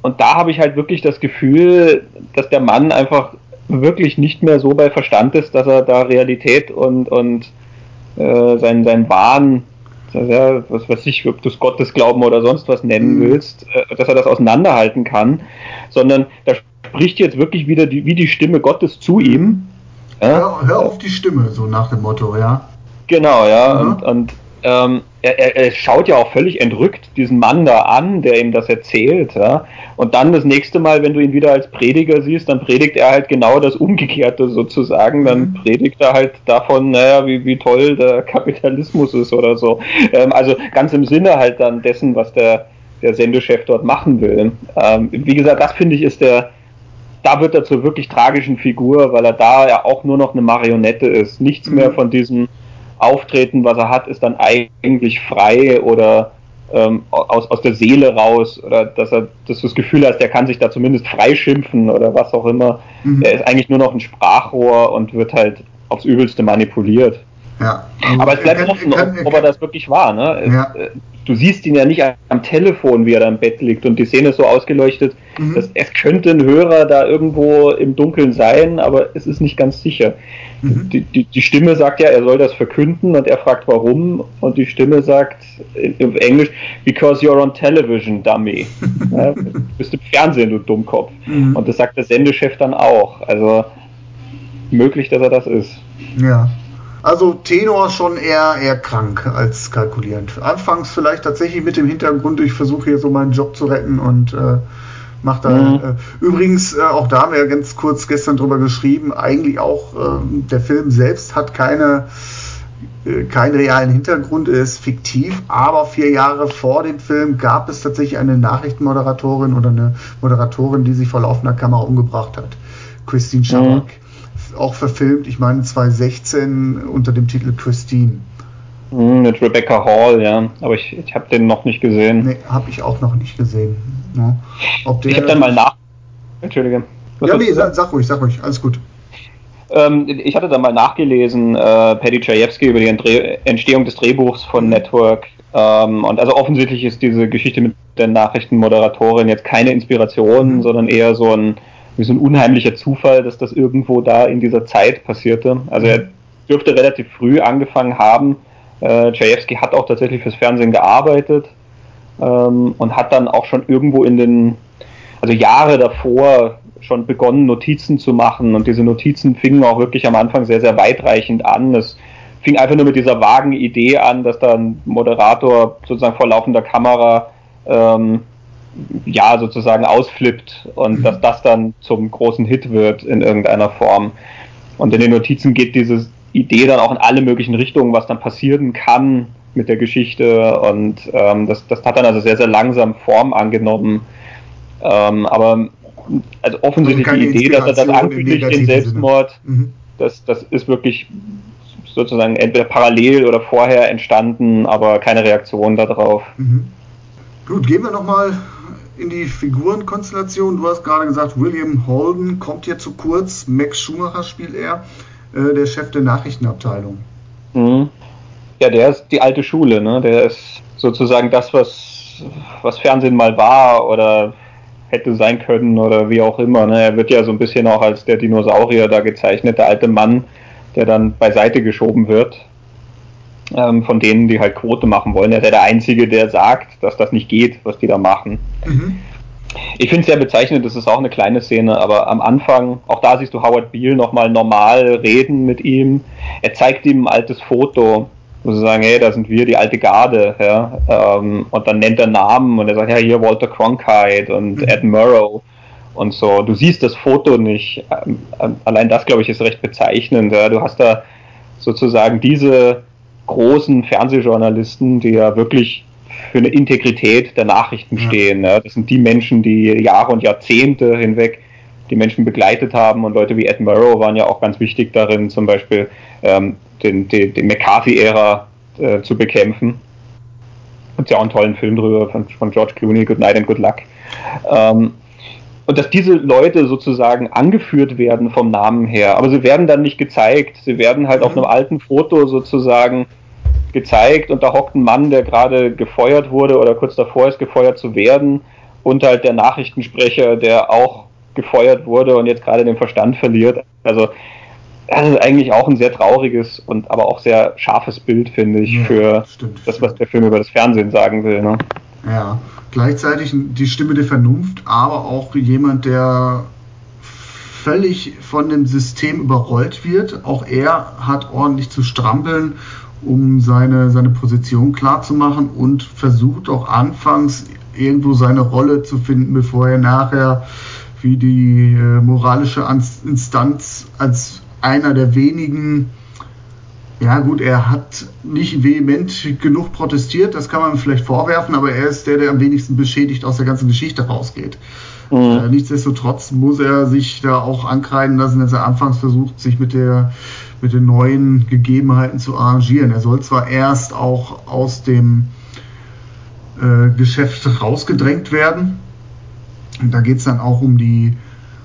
Und da habe ich halt wirklich das Gefühl, dass der Mann einfach wirklich nicht mehr so bei Verstand ist, dass er da Realität und, und äh, sein, sein Wahn, ja, was weiß ich, ob du es Gottesglauben oder sonst was nennen mhm. willst, äh, dass er das auseinanderhalten kann, sondern da spricht jetzt wirklich wieder die, wie die Stimme Gottes zu ihm Hör, hör, auf die Stimme, so nach dem Motto, ja. Genau, ja. Mhm. Und, und ähm, er, er, schaut ja auch völlig entrückt diesen Mann da an, der ihm das erzählt. Ja? Und dann das nächste Mal, wenn du ihn wieder als Prediger siehst, dann predigt er halt genau das Umgekehrte sozusagen. Dann mhm. predigt er halt davon, naja, wie, wie toll der Kapitalismus ist oder so. Ähm, also ganz im Sinne halt dann dessen, was der, der Sendechef dort machen will. Ähm, wie gesagt, das finde ich ist der, da wird er zur wirklich tragischen Figur, weil er da ja auch nur noch eine Marionette ist. Nichts mhm. mehr von diesem Auftreten, was er hat, ist dann eigentlich frei oder ähm, aus, aus der Seele raus oder dass er dass du das Gefühl hast, er kann sich da zumindest freischimpfen oder was auch immer. Mhm. Er ist eigentlich nur noch ein Sprachrohr und wird halt aufs Übelste manipuliert. Ja. Also aber es bleibt kann, offen, kann, ob, ob, er das wirklich war. Ne? Ja. Äh, du siehst ihn ja nicht am Telefon, wie er da im Bett liegt und die Szene ist so ausgeleuchtet, mhm. dass es könnte ein Hörer da irgendwo im Dunkeln sein, aber es ist nicht ganz sicher. Mhm. Die, die, die, Stimme sagt ja, er soll das verkünden und er fragt warum und die Stimme sagt in, Englisch, because you're on television, dummy. ja, du bist im Fernsehen, du Dummkopf. Mhm. Und das sagt der Sendechef dann auch. Also möglich, dass er das ist. Ja. Also Tenor schon eher, eher krank als kalkulierend. Anfangs vielleicht tatsächlich mit dem Hintergrund, ich versuche hier so meinen Job zu retten und äh, mache da. Mhm. Äh, übrigens, äh, auch da haben wir ganz kurz gestern drüber geschrieben, eigentlich auch äh, der Film selbst hat keine äh, keinen realen Hintergrund, ist fiktiv, aber vier Jahre vor dem Film gab es tatsächlich eine Nachrichtenmoderatorin oder eine Moderatorin, die sich vor laufender Kamera umgebracht hat. Christine Schabak. Mhm auch verfilmt, ich meine 2016 unter dem Titel Christine. Hm, mit Rebecca Hall, ja, aber ich, ich habe den noch nicht gesehen. Nee, habe ich auch noch nicht gesehen. Ja. ich habe dann mal nach. Entschuldige. Was ja, nee, sag, sag, ruhig, sag ruhig, alles gut. Ähm, ich hatte dann mal nachgelesen, äh, Paddy Chayefsky über die Entstehung des Drehbuchs von mhm. Network. Ähm, und also offensichtlich ist diese Geschichte mit der Nachrichtenmoderatorin jetzt keine Inspiration, mhm. sondern eher so ein wie so ein unheimlicher Zufall, dass das irgendwo da in dieser Zeit passierte. Also er dürfte relativ früh angefangen haben. Äh, hat auch tatsächlich fürs Fernsehen gearbeitet ähm, und hat dann auch schon irgendwo in den, also Jahre davor schon begonnen, Notizen zu machen. Und diese Notizen fingen auch wirklich am Anfang sehr, sehr weitreichend an. Es fing einfach nur mit dieser vagen Idee an, dass da ein Moderator sozusagen vor laufender Kamera ähm, ja sozusagen ausflippt und mhm. dass das dann zum großen Hit wird in irgendeiner Form. Und in den Notizen geht diese Idee dann auch in alle möglichen Richtungen, was dann passieren kann mit der Geschichte und ähm, das, das hat dann also sehr, sehr langsam Form angenommen. Ähm, aber also offensichtlich die Idee, dass er das ankündigt, den Selbstmord, mhm. das, das ist wirklich sozusagen entweder parallel oder vorher entstanden, aber keine Reaktion darauf. Mhm. Gut, gehen wir nochmal in die Figurenkonstellation. Du hast gerade gesagt, William Holden kommt hier zu kurz. Max Schumacher spielt er, äh, der Chef der Nachrichtenabteilung. Mhm. Ja, der ist die alte Schule, ne? Der ist sozusagen das, was, was Fernsehen mal war oder hätte sein können oder wie auch immer. Ne? Er wird ja so ein bisschen auch als der Dinosaurier da gezeichnet, der alte Mann, der dann beiseite geschoben wird ähm, von denen, die halt Quote machen wollen. Er ist ja der Einzige, der sagt, dass das nicht geht, was die da machen. Mhm. Ich finde es sehr bezeichnend, das ist auch eine kleine Szene, aber am Anfang, auch da siehst du Howard Beale nochmal normal reden mit ihm. Er zeigt ihm ein altes Foto, wo sie sagen, hey, da sind wir, die alte Garde, ja. Ähm, und dann nennt er Namen und er sagt, ja, hier Walter Cronkite und mhm. Ed Murrow und so. Du siehst das Foto nicht. Ähm, ähm, allein das, glaube ich, ist recht bezeichnend. Ja. Du hast da sozusagen diese großen Fernsehjournalisten, die ja wirklich für eine Integrität der Nachrichten stehen. Ja. Das sind die Menschen, die Jahre und Jahrzehnte hinweg die Menschen begleitet haben und Leute wie Ed Murrow waren ja auch ganz wichtig darin, zum Beispiel ähm, den, den, den McCarthy-Ära äh, zu bekämpfen. Gibt ja auch einen tollen Film drüber von, von George Clooney, Good Night and Good Luck. Ähm, und dass diese Leute sozusagen angeführt werden vom Namen her, aber sie werden dann nicht gezeigt. Sie werden halt mhm. auf einem alten Foto sozusagen gezeigt und da hockt ein Mann, der gerade gefeuert wurde oder kurz davor ist, gefeuert zu werden und halt der Nachrichtensprecher, der auch gefeuert wurde und jetzt gerade den Verstand verliert. Also das ist eigentlich auch ein sehr trauriges und aber auch sehr scharfes Bild, finde ich, ja, für stimmt, das, was der Film über das Fernsehen sagen will. Ne? Ja, gleichzeitig die Stimme der Vernunft, aber auch jemand, der völlig von dem System überrollt wird. Auch er hat ordentlich zu strampeln, um seine, seine Position klarzumachen und versucht auch anfangs irgendwo seine Rolle zu finden, bevor er nachher wie die äh, moralische Instanz als einer der wenigen ja gut, er hat nicht vehement genug protestiert, das kann man vielleicht vorwerfen, aber er ist der, der am wenigsten beschädigt aus der ganzen Geschichte rausgeht. Mhm. Äh, nichtsdestotrotz muss er sich da auch ankreiden lassen, dass er anfangs versucht, sich mit der mit den neuen Gegebenheiten zu arrangieren. Er soll zwar erst auch aus dem äh, Geschäft rausgedrängt werden. Und da geht es dann auch um die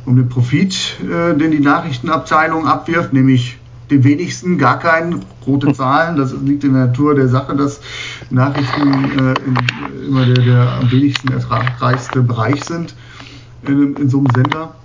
um den Profit, äh, den die Nachrichtenabteilung abwirft, nämlich den wenigsten, gar keinen, rote Zahlen. Das liegt in der Natur der Sache, dass Nachrichten äh, in, immer der, der am wenigsten ertragreichste Bereich sind in, in so einem Sender.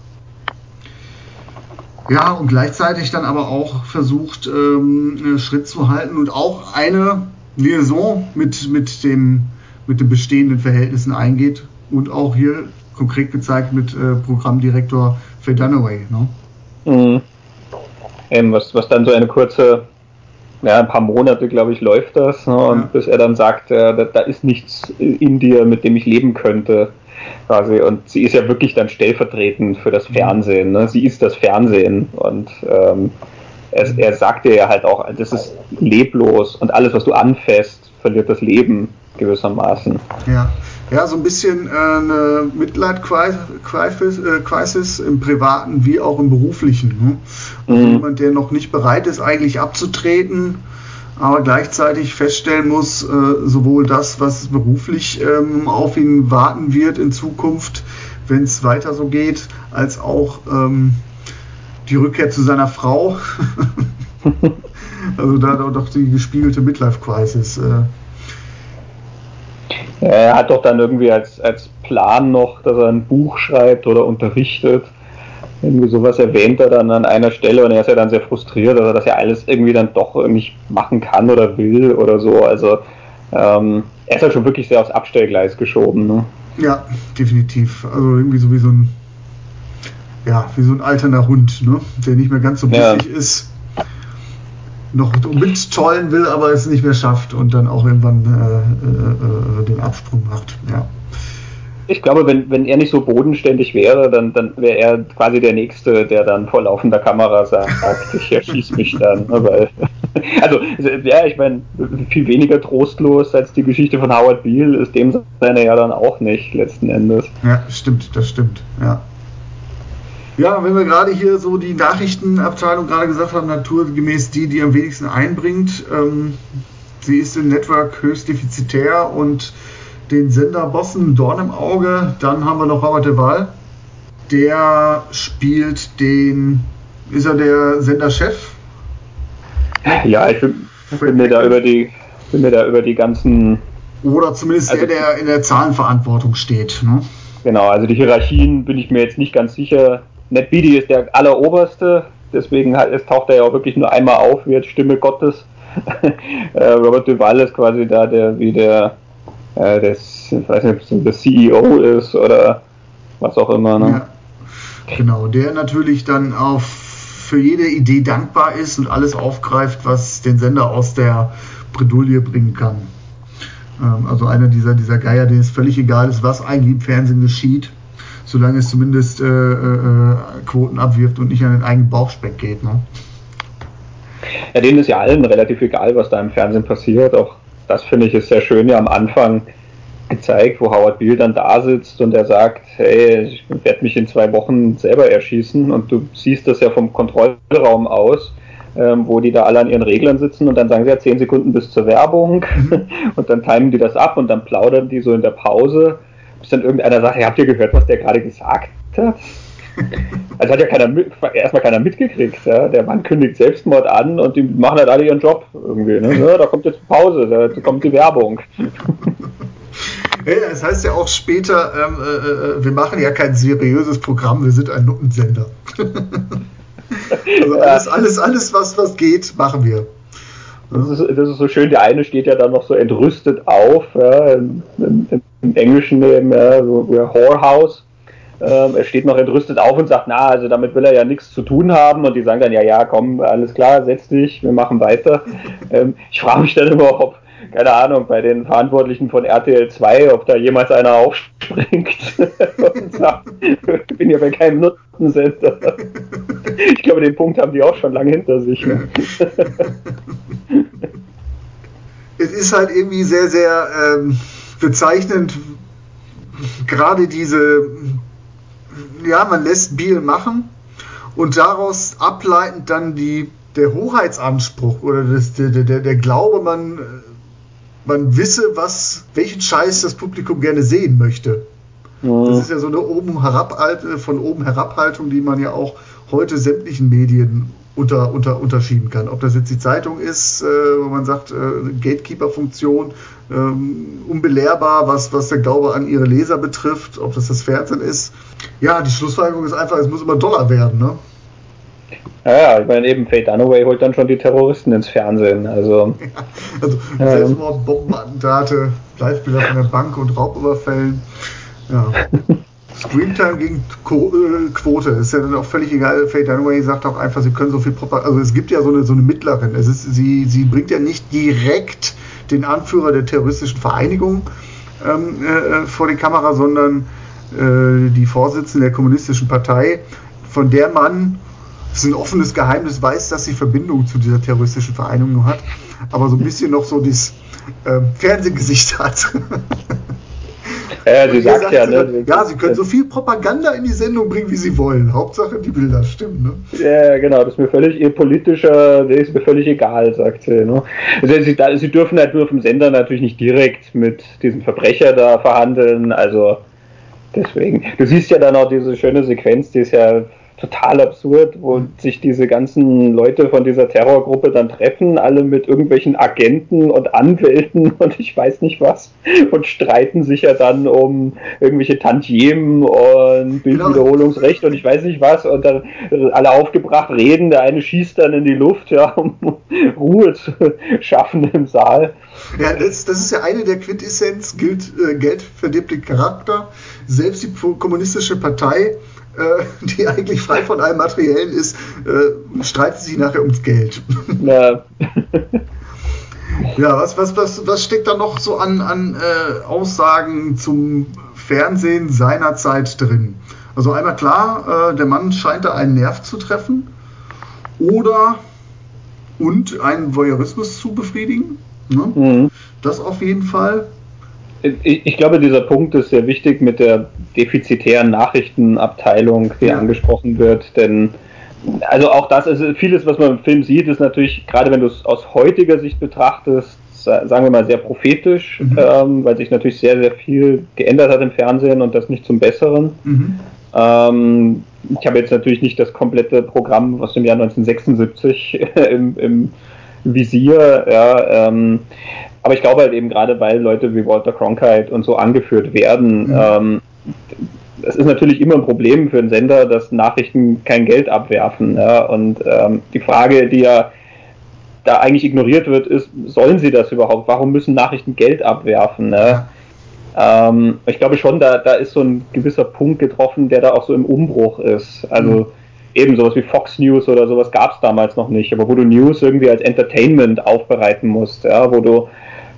Ja, und gleichzeitig dann aber auch versucht, ähm, Schritt zu halten und auch eine Liaison mit, mit, dem, mit den bestehenden Verhältnissen eingeht und auch hier konkret gezeigt mit äh, Programmdirektor Faye Dunaway. Ne? Mhm. Ähm, was, was dann so eine kurze, ja, ein paar Monate, glaube ich, läuft das. Ne? Und ja. bis er dann sagt, äh, da, da, ist nichts in dir, mit dem ich leben könnte. Quasi. Und sie ist ja wirklich dann stellvertretend für das mhm. Fernsehen. Ne? Sie ist das Fernsehen. Und ähm, er, er sagt dir ja halt auch, das ist leblos und alles, was du anfasst, verliert das Leben gewissermaßen. Ja. Ja, so ein bisschen äh, eine Midlife-Crisis äh, im Privaten wie auch im Beruflichen. Ne? Also mhm. Jemand, der noch nicht bereit ist, eigentlich abzutreten, aber gleichzeitig feststellen muss, äh, sowohl das, was beruflich ähm, auf ihn warten wird in Zukunft, wenn es weiter so geht, als auch ähm, die Rückkehr zu seiner Frau. also da doch die gespiegelte Midlife-Crisis. Äh, er hat doch dann irgendwie als, als Plan noch, dass er ein Buch schreibt oder unterrichtet. Irgendwie sowas erwähnt er dann an einer Stelle und er ist ja dann sehr frustriert, dass er das ja alles irgendwie dann doch nicht machen kann oder will oder so. Also ähm, er ist ja schon wirklich sehr aufs Abstellgleis geschoben. Ne? Ja, definitiv. Also irgendwie so wie so ein ja, wie so ein alternder Hund, ne? der nicht mehr ganz so bissig ja. ist noch mittollen will, aber es nicht mehr schafft und dann auch irgendwann äh, äh, den Absprung macht. Ja. Ich glaube, wenn, wenn er nicht so bodenständig wäre, dann, dann wäre er quasi der Nächste, der dann vor laufender Kamera sagt, ich erschieße mich dann. Ne, weil, also, ja, ich meine, viel weniger trostlos als die Geschichte von Howard Beale ist dem seine ja dann auch nicht, letzten Endes. Ja, stimmt, das stimmt, ja. Ja, wenn wir gerade hier so die Nachrichtenabteilung gerade gesagt haben, naturgemäß die, die am wenigsten einbringt. Ähm, sie ist im Network höchst defizitär und den Senderbossen Dorn im Auge. Dann haben wir noch Robert de Waal. Der spielt den, ist er der Senderchef? Ja, ich bin, bin mir da über die, bin mir da über die ganzen. Oder zumindest also, der, der in der Zahlenverantwortung steht. Ne? Genau, also die Hierarchien bin ich mir jetzt nicht ganz sicher. Ned Beatty ist der alleroberste, deswegen halt, es taucht er ja auch wirklich nur einmal auf, wird Stimme Gottes. Äh, Robert Duval ist quasi da, der wie der, äh, des, ich weiß nicht, ob es der CEO ist oder was auch immer. Ne? Ja, genau, der natürlich dann auf für jede Idee dankbar ist und alles aufgreift, was den Sender aus der Bredouille bringen kann. Ähm, also einer dieser, dieser Geier, denen es völlig egal ist, was eigentlich im Fernsehen geschieht solange es zumindest äh, äh, Quoten abwirft und nicht an den eigenen Bauchspeck geht. Ne? Ja, denen ist ja allen relativ egal, was da im Fernsehen passiert. Auch das finde ich ist sehr schön ja am Anfang gezeigt, wo Howard Beale dann da sitzt und er sagt, hey, ich werde mich in zwei Wochen selber erschießen und du siehst das ja vom Kontrollraum aus, ähm, wo die da alle an ihren Reglern sitzen und dann sagen sie ja zehn Sekunden bis zur Werbung mhm. und dann timen die das ab und dann plaudern die so in der Pause bis dann irgendeiner sagt, habt ihr gehört, was der gerade gesagt hat? Also hat ja keiner erstmal keiner mitgekriegt. Ja? Der Mann kündigt Selbstmord an und die machen halt alle ihren Job irgendwie. Ne? Da kommt jetzt Pause, da kommt die Werbung. Ja, das heißt ja auch später, ähm, äh, äh, wir machen ja kein seriöses Programm, wir sind ein Nuttensender. also alles, alles, alles, was, was geht, machen wir. Das ist, das ist so schön, der eine steht ja dann noch so entrüstet auf, ja, im, im, im, Englischen neben ja, so, Whorehouse. Ähm, er steht noch entrüstet auf und sagt, na, also damit will er ja nichts zu tun haben. Und die sagen dann, ja, ja, komm, alles klar, setz dich, wir machen weiter. Ähm, ich frage mich dann immer, ob, keine Ahnung, bei den Verantwortlichen von RTL 2, ob da jemals einer aufspringt und sagt, ich bin ja bei keinem Nutzensender. Ich glaube, den Punkt haben die auch schon lange hinter sich. Ne? ist halt irgendwie sehr, sehr ähm, bezeichnend, gerade diese, ja, man lässt Biel machen und daraus ableitend dann die, der Hoheitsanspruch oder das, der, der, der Glaube, man, man wisse, was, welchen Scheiß das Publikum gerne sehen möchte. Mhm. Das ist ja so eine oben herab, von oben Herabhaltung, die man ja auch heute sämtlichen Medien unter, unter, unterschieben kann. Ob das jetzt die Zeitung ist, äh, wo man sagt, äh, Gatekeeper-Funktion, ähm, unbelehrbar, was, was der Glaube an ihre Leser betrifft, ob das das Fernsehen ist. Ja, die Schlussfolgerung ist einfach, es muss immer Dollar werden, ne? Ja, ich meine eben, Faye Dunaway holt dann schon die Terroristen ins Fernsehen. Also, ja, also Selbstmord, Bombenattentate, Livebilder von der Bank und Raubüberfällen. Ja. Screamtime gegen äh, Quote. Ist ja dann auch völlig egal. Faye Dunaway sagt auch einfach, sie können so viel Propaganda. Also es gibt ja so eine, so eine Mittlerin. Es ist, sie, sie bringt ja nicht direkt den Anführer der terroristischen Vereinigung ähm, äh, vor die Kamera, sondern äh, die Vorsitzende der kommunistischen Partei, von der man, das ist ein offenes Geheimnis, weiß, dass sie Verbindung zu dieser terroristischen Vereinigung hat, aber so ein bisschen noch so das äh, Fernsehgesicht hat. Ja, sie sagt ja, ne? Ja, sie können so viel Propaganda in die Sendung bringen, wie sie wollen. Hauptsache die Bilder stimmen, ne? Ja, genau, das ist mir völlig ihr politischer, das ist mir völlig egal, sagt sie. Ne? Also sie, sie dürfen halt nur vom Sender natürlich nicht direkt mit diesem Verbrecher da verhandeln, also deswegen. Du siehst ja dann auch diese schöne Sequenz, die ist ja total absurd, wo sich diese ganzen Leute von dieser Terrorgruppe dann treffen, alle mit irgendwelchen Agenten und Anwälten und ich weiß nicht was und streiten sich ja dann um irgendwelche Tantiemen und Bildwiederholungsrecht und ich weiß nicht was und dann alle aufgebracht reden, der eine schießt dann in die Luft, ja, um Ruhe zu schaffen im Saal. Ja, das, das ist ja eine der Quintessenz, gilt äh, Geld verdient den Charakter. Selbst die kommunistische Partei die eigentlich frei von allem Materiellen ist, äh, streitet sich nachher ums Geld. Ja. ja, was, was, was, was steckt da noch so an, an äh, Aussagen zum Fernsehen seiner Zeit drin? Also einmal klar, äh, der Mann scheint da einen Nerv zu treffen oder und einen Voyeurismus zu befriedigen. Ne? Mhm. Das auf jeden Fall ich, glaube, dieser Punkt ist sehr wichtig mit der defizitären Nachrichtenabteilung, die ja. angesprochen wird, denn also auch das ist vieles, was man im Film sieht, ist natürlich, gerade wenn du es aus heutiger Sicht betrachtest, sagen wir mal sehr prophetisch, mhm. ähm, weil sich natürlich sehr, sehr viel geändert hat im Fernsehen und das nicht zum Besseren. Mhm. Ähm, ich habe jetzt natürlich nicht das komplette Programm aus dem Jahr 1976 im, im Visier, ja, ähm, aber ich glaube halt eben gerade, weil Leute wie Walter Cronkite und so angeführt werden, mhm. ähm, es ist natürlich immer ein Problem für einen Sender, dass Nachrichten kein Geld abwerfen. Ja? Und ähm, die Frage, die ja da eigentlich ignoriert wird, ist, sollen sie das überhaupt? Warum müssen Nachrichten Geld abwerfen? Ne? Ähm, ich glaube schon, da, da ist so ein gewisser Punkt getroffen, der da auch so im Umbruch ist. Also mhm. eben sowas wie Fox News oder sowas gab es damals noch nicht, aber wo du News irgendwie als Entertainment aufbereiten musst, ja? wo du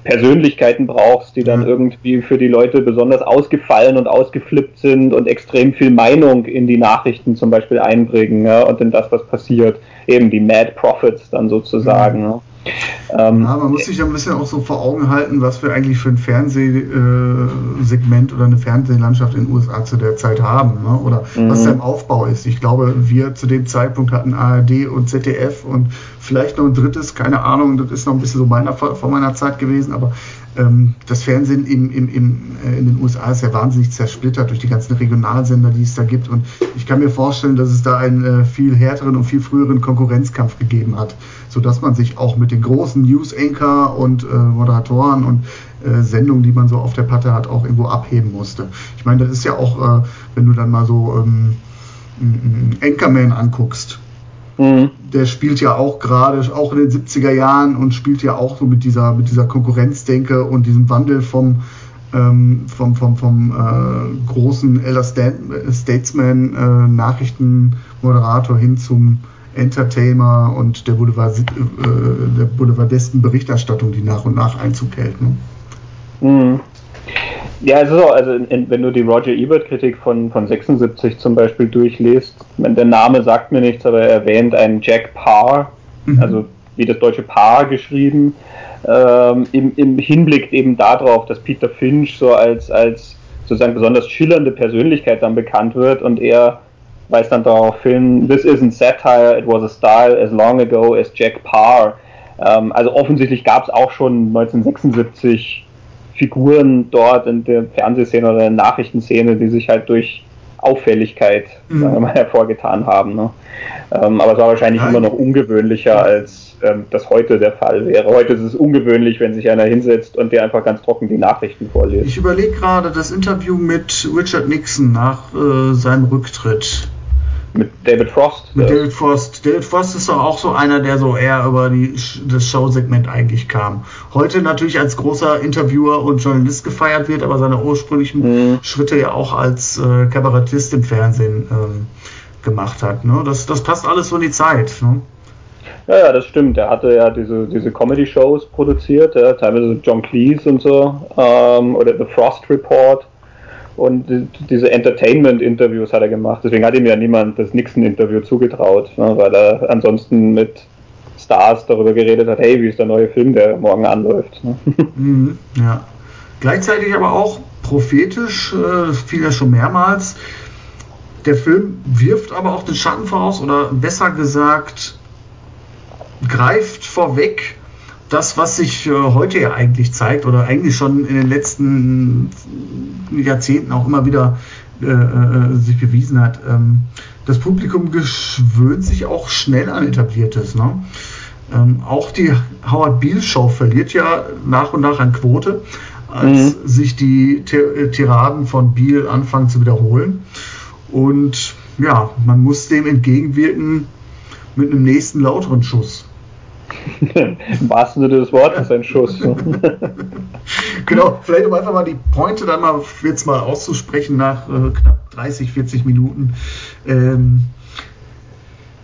Persönlichkeiten brauchst, die dann irgendwie für die Leute besonders ausgefallen und ausgeflippt sind und extrem viel Meinung in die Nachrichten zum Beispiel einbringen ja, und in das, was passiert. Eben die Mad Prophets dann sozusagen. Mhm. Ja. Ähm, ja, man muss sich ein bisschen auch so vor Augen halten, was wir eigentlich für ein Fernsehsegment oder eine Fernsehlandschaft in den USA zu der Zeit haben ne? oder mhm. was da im Aufbau ist. Ich glaube, wir zu dem Zeitpunkt hatten ARD und ZDF und vielleicht noch ein drittes, keine Ahnung, das ist noch ein bisschen so meiner, vor meiner Zeit gewesen, aber das Fernsehen im, im, im, äh, in den USA ist ja wahnsinnig zersplittert durch die ganzen Regionalsender, die es da gibt. Und ich kann mir vorstellen, dass es da einen äh, viel härteren und viel früheren Konkurrenzkampf gegeben hat, sodass man sich auch mit den großen News-Anchor und äh, Moderatoren und äh, Sendungen, die man so auf der Patte hat, auch irgendwo abheben musste. Ich meine, das ist ja auch, äh, wenn du dann mal so ähm, Anchorman anguckst, Mhm. Der spielt ja auch gerade, auch in den 70er Jahren und spielt ja auch so mit dieser, mit dieser Konkurrenzdenke und diesem Wandel vom, ähm, vom, vom, vom äh, großen Elder Statesman äh, Nachrichtenmoderator hin zum Entertainer und der, Boulevard, äh, der Boulevardesten Berichterstattung, die nach und nach Einzug hält. Ne? Mhm. Ja, es ist auch, also in, wenn du die Roger Ebert-Kritik von, von 76 zum Beispiel durchliest, der Name sagt mir nichts, aber er erwähnt einen Jack Parr, mhm. also wie das deutsche Paar geschrieben, ähm, im, im Hinblick eben darauf, dass Peter Finch so als, als sozusagen besonders schillernde Persönlichkeit dann bekannt wird und er weist dann darauf hin, this isn't satire, it was a style as long ago as Jack Parr. Ähm, also offensichtlich gab es auch schon 1976 Figuren dort in der Fernsehszene oder der Nachrichtenszene, die sich halt durch Auffälligkeit mhm. sagen wir mal, hervorgetan haben. Ne? Ähm, aber es war wahrscheinlich Nein. immer noch ungewöhnlicher, als ähm, das heute der Fall wäre. Heute ist es ungewöhnlich, wenn sich einer hinsetzt und der einfach ganz trocken die Nachrichten vorliest. Ich überlege gerade das Interview mit Richard Nixon nach äh, seinem Rücktritt. Mit David Frost? Mit David Frost. David Frost ist doch auch so einer, der so eher über die, das Showsegment eigentlich kam. Heute natürlich als großer Interviewer und Journalist gefeiert wird, aber seine ursprünglichen mhm. Schritte ja auch als äh, Kabarettist im Fernsehen ähm, gemacht hat. Ne? Das, das passt alles so in die Zeit. Ne? Ja, ja, das stimmt. Er hatte ja diese, diese Comedy-Shows produziert, ja, teilweise John Cleese und so, ähm, oder The Frost Report und diese Entertainment-Interviews hat er gemacht. Deswegen hat ihm ja niemand das Nixon-Interview zugetraut, ne, weil er ansonsten mit Stars darüber geredet hat, hey, wie ist der neue Film, der morgen anläuft. Ne? Mhm, ja. Gleichzeitig aber auch prophetisch, äh, fiel ja schon mehrmals, der Film wirft aber auch den Schatten voraus oder besser gesagt greift vorweg das, was sich äh, heute ja eigentlich zeigt oder eigentlich schon in den letzten Jahrzehnten auch immer wieder äh, äh, sich bewiesen hat. Ähm, das Publikum gewöhnt sich auch schnell an etabliertes. Ne? Ähm, auch die Howard Beale Show verliert ja nach und nach an Quote, als mhm. sich die äh, Tiraden von Beale anfangen zu wiederholen. Und ja, man muss dem entgegenwirken mit einem nächsten lauteren Schuss. Im wahrsten Sinne des Wortes ein Schuss. genau, vielleicht um einfach mal die Pointe dann mal jetzt mal auszusprechen nach äh, knapp 30, 40 Minuten. Ähm,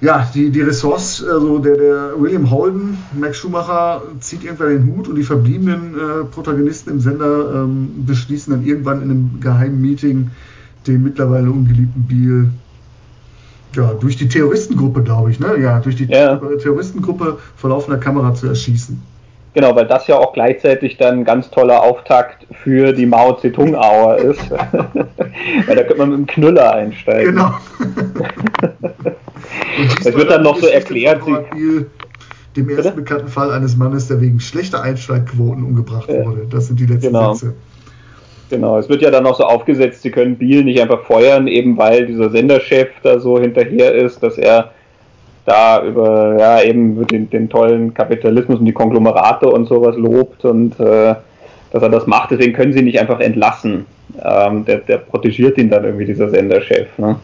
ja, die, die Ressorts, also der, der William Holden, Max Schumacher zieht irgendwann den Hut und die verbliebenen äh, Protagonisten im Sender ähm, beschließen dann irgendwann in einem geheimen Meeting den mittlerweile ungeliebten Beal ja, durch die Terroristengruppe, glaube ich, ne? Ja, durch die ja. Terroristengruppe vor laufender Kamera zu erschießen. Genau, weil das ja auch gleichzeitig dann ein ganz toller Auftakt für die Mao Zedong-Hour ist. weil da könnte man mit dem Knüller einsteigen. Genau. Es wird dann noch so erklärt. Sie, dem ersten Bitte? bekannten Fall eines Mannes, der wegen schlechter Einsteigquoten umgebracht ja. wurde. Das sind die letzten genau. Sätze. Genau, es wird ja dann auch so aufgesetzt, sie können Biel nicht einfach feuern, eben weil dieser Senderchef da so hinterher ist, dass er da über ja eben den, den tollen Kapitalismus und die Konglomerate und sowas lobt und äh, dass er das macht, deswegen können sie nicht einfach entlassen. Ähm, der, der protegiert ihn dann irgendwie, dieser Senderchef. Ne?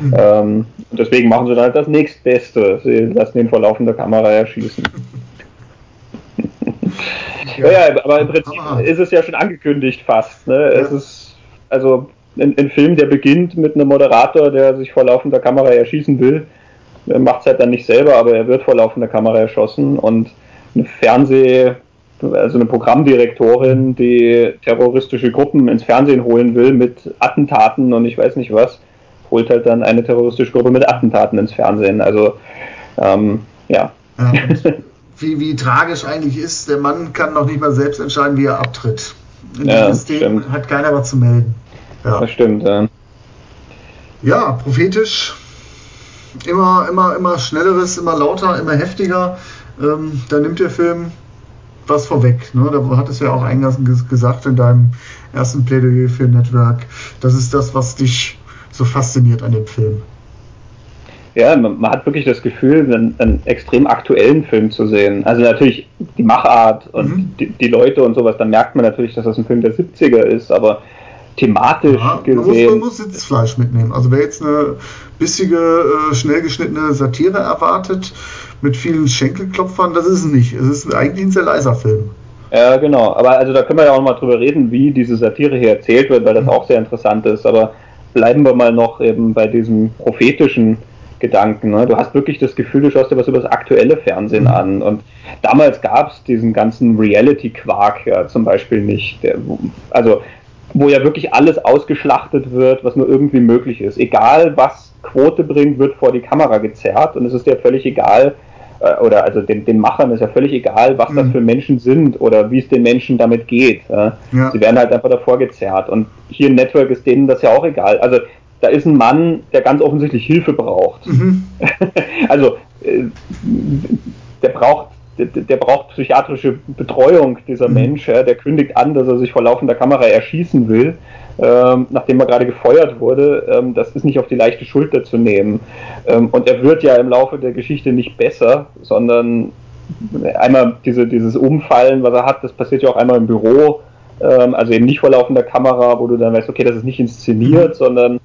Mhm. Ähm, deswegen machen sie dann halt das nächstbeste. Sie lassen ihn vor laufender Kamera erschießen. Ja, ja, aber im Prinzip Hammer. ist es ja schon angekündigt fast. Ne? Ja. Es ist also ein, ein, Film, der beginnt mit einem Moderator, der sich vor laufender Kamera erschießen will. Er macht es halt dann nicht selber, aber er wird vor laufender Kamera erschossen und eine Fernseh, also eine Programmdirektorin, die terroristische Gruppen ins Fernsehen holen will mit Attentaten und ich weiß nicht was, holt halt dann eine terroristische Gruppe mit Attentaten ins Fernsehen. Also ähm, ja. ja wie, wie tragisch eigentlich ist, der Mann kann noch nicht mal selbst entscheiden, wie er abtritt. In ja, dem System stimmt. hat keiner was zu melden. Ja. Das stimmt, ja. Ja, prophetisch. Immer, immer, immer schnelleres, immer lauter, immer heftiger. Ähm, da nimmt der Film was vorweg. Ne? Da hat es ja auch eingangs gesagt in deinem ersten Plädoyer für Network. Das ist das, was dich so fasziniert an dem Film ja, man, man, hat wirklich das Gefühl, einen, einen, extrem aktuellen Film zu sehen. Also natürlich die Machart und mhm. die, die, Leute und sowas, dann merkt man natürlich, dass das ein Film der 70er ist, aber thematisch ja, gesehen. Man muss, man muss Sitzfleisch mitnehmen. Also wer jetzt eine bissige, äh, schnell geschnittene Satire erwartet, mit vielen Schenkelklopfern, das ist es nicht. Es ist eigentlich ein sehr leiser Film. Ja, genau. Aber also da können wir ja auch mal drüber reden, wie diese Satire hier erzählt wird, weil das mhm. auch sehr interessant ist. Aber bleiben wir mal noch eben bei diesem prophetischen Gedanken. Ne? Du hast wirklich das Gefühl, du schaust dir was über das aktuelle Fernsehen mhm. an. Und damals gab es diesen ganzen Reality-Quark ja zum Beispiel nicht. Der, also, wo ja wirklich alles ausgeschlachtet wird, was nur irgendwie möglich ist. Egal, was Quote bringt, wird vor die Kamera gezerrt. Und es ist ja völlig egal, äh, oder also den, den Machern ist ja völlig egal, was mhm. das für Menschen sind oder wie es den Menschen damit geht. Ja. Sie werden halt einfach davor gezerrt. Und hier im Network ist denen das ja auch egal. Also da ist ein Mann, der ganz offensichtlich Hilfe braucht. Mhm. also, äh, der braucht der, der, braucht psychiatrische Betreuung, dieser mhm. Mensch. Ja, der kündigt an, dass er sich vor laufender Kamera erschießen will, ähm, nachdem er gerade gefeuert wurde. Ähm, das ist nicht auf die leichte Schulter zu nehmen. Ähm, und er wird ja im Laufe der Geschichte nicht besser, sondern einmal diese, dieses Umfallen, was er hat, das passiert ja auch einmal im Büro, also eben nicht vor laufender Kamera, wo du dann weißt, okay, das ist nicht inszeniert, mhm. sondern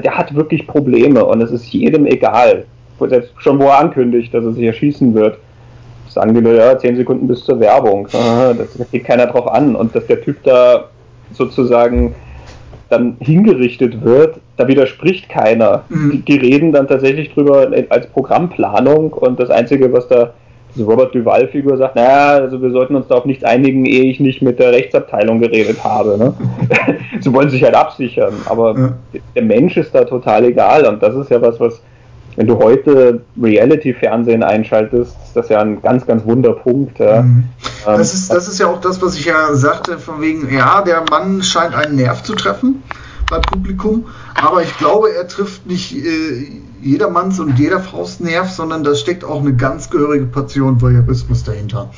der hat wirklich Probleme und es ist jedem egal. Selbst schon, wo er ankündigt, dass er sich erschießen wird, sagen die Leute, ja, zehn Sekunden bis zur Werbung. Das geht keiner drauf an. Und dass der Typ da sozusagen dann hingerichtet wird, da widerspricht keiner. Mhm. Die, die, reden dann tatsächlich drüber als Programmplanung und das Einzige, was da diese Robert Duval-Figur sagt, naja, also wir sollten uns da auf nichts einigen, ehe ich nicht mit der Rechtsabteilung geredet habe. Ne? Sie wollen sich halt absichern, aber ja. der Mensch ist da total egal und das ist ja was, was, wenn du heute Reality-Fernsehen einschaltest, ist das ja ein ganz, ganz Wunderpunkt. Ja. Mhm. Ähm, das, ist, das ist ja auch das, was ich ja sagte, von wegen, ja, der Mann scheint einen Nerv zu treffen beim Publikum, aber ich glaube, er trifft nicht äh, jedermanns und jeder Frau's Nerv, sondern da steckt auch eine ganz gehörige Portion Voyeurismus dahinter.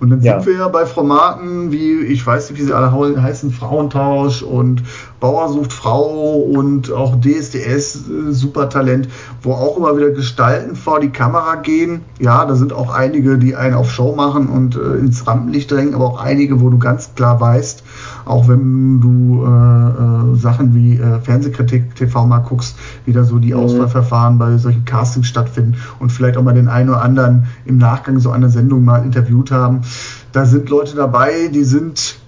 Und dann ja. sind wir ja bei Formaten wie, ich weiß nicht, wie sie alle heißen, Frauentausch und Bauer sucht Frau und auch DSDS, äh, Supertalent, wo auch immer wieder Gestalten vor die Kamera gehen. Ja, da sind auch einige, die einen auf Show machen und äh, ins Rampenlicht drängen, aber auch einige, wo du ganz klar weißt, auch wenn du äh, äh, Sachen wie äh, Fernsehkritik TV mal guckst, wie da so die mhm. Auswahlverfahren bei solchen Castings stattfinden und vielleicht auch mal den einen oder anderen im Nachgang so einer Sendung mal interviewt haben. Da sind Leute dabei, die sind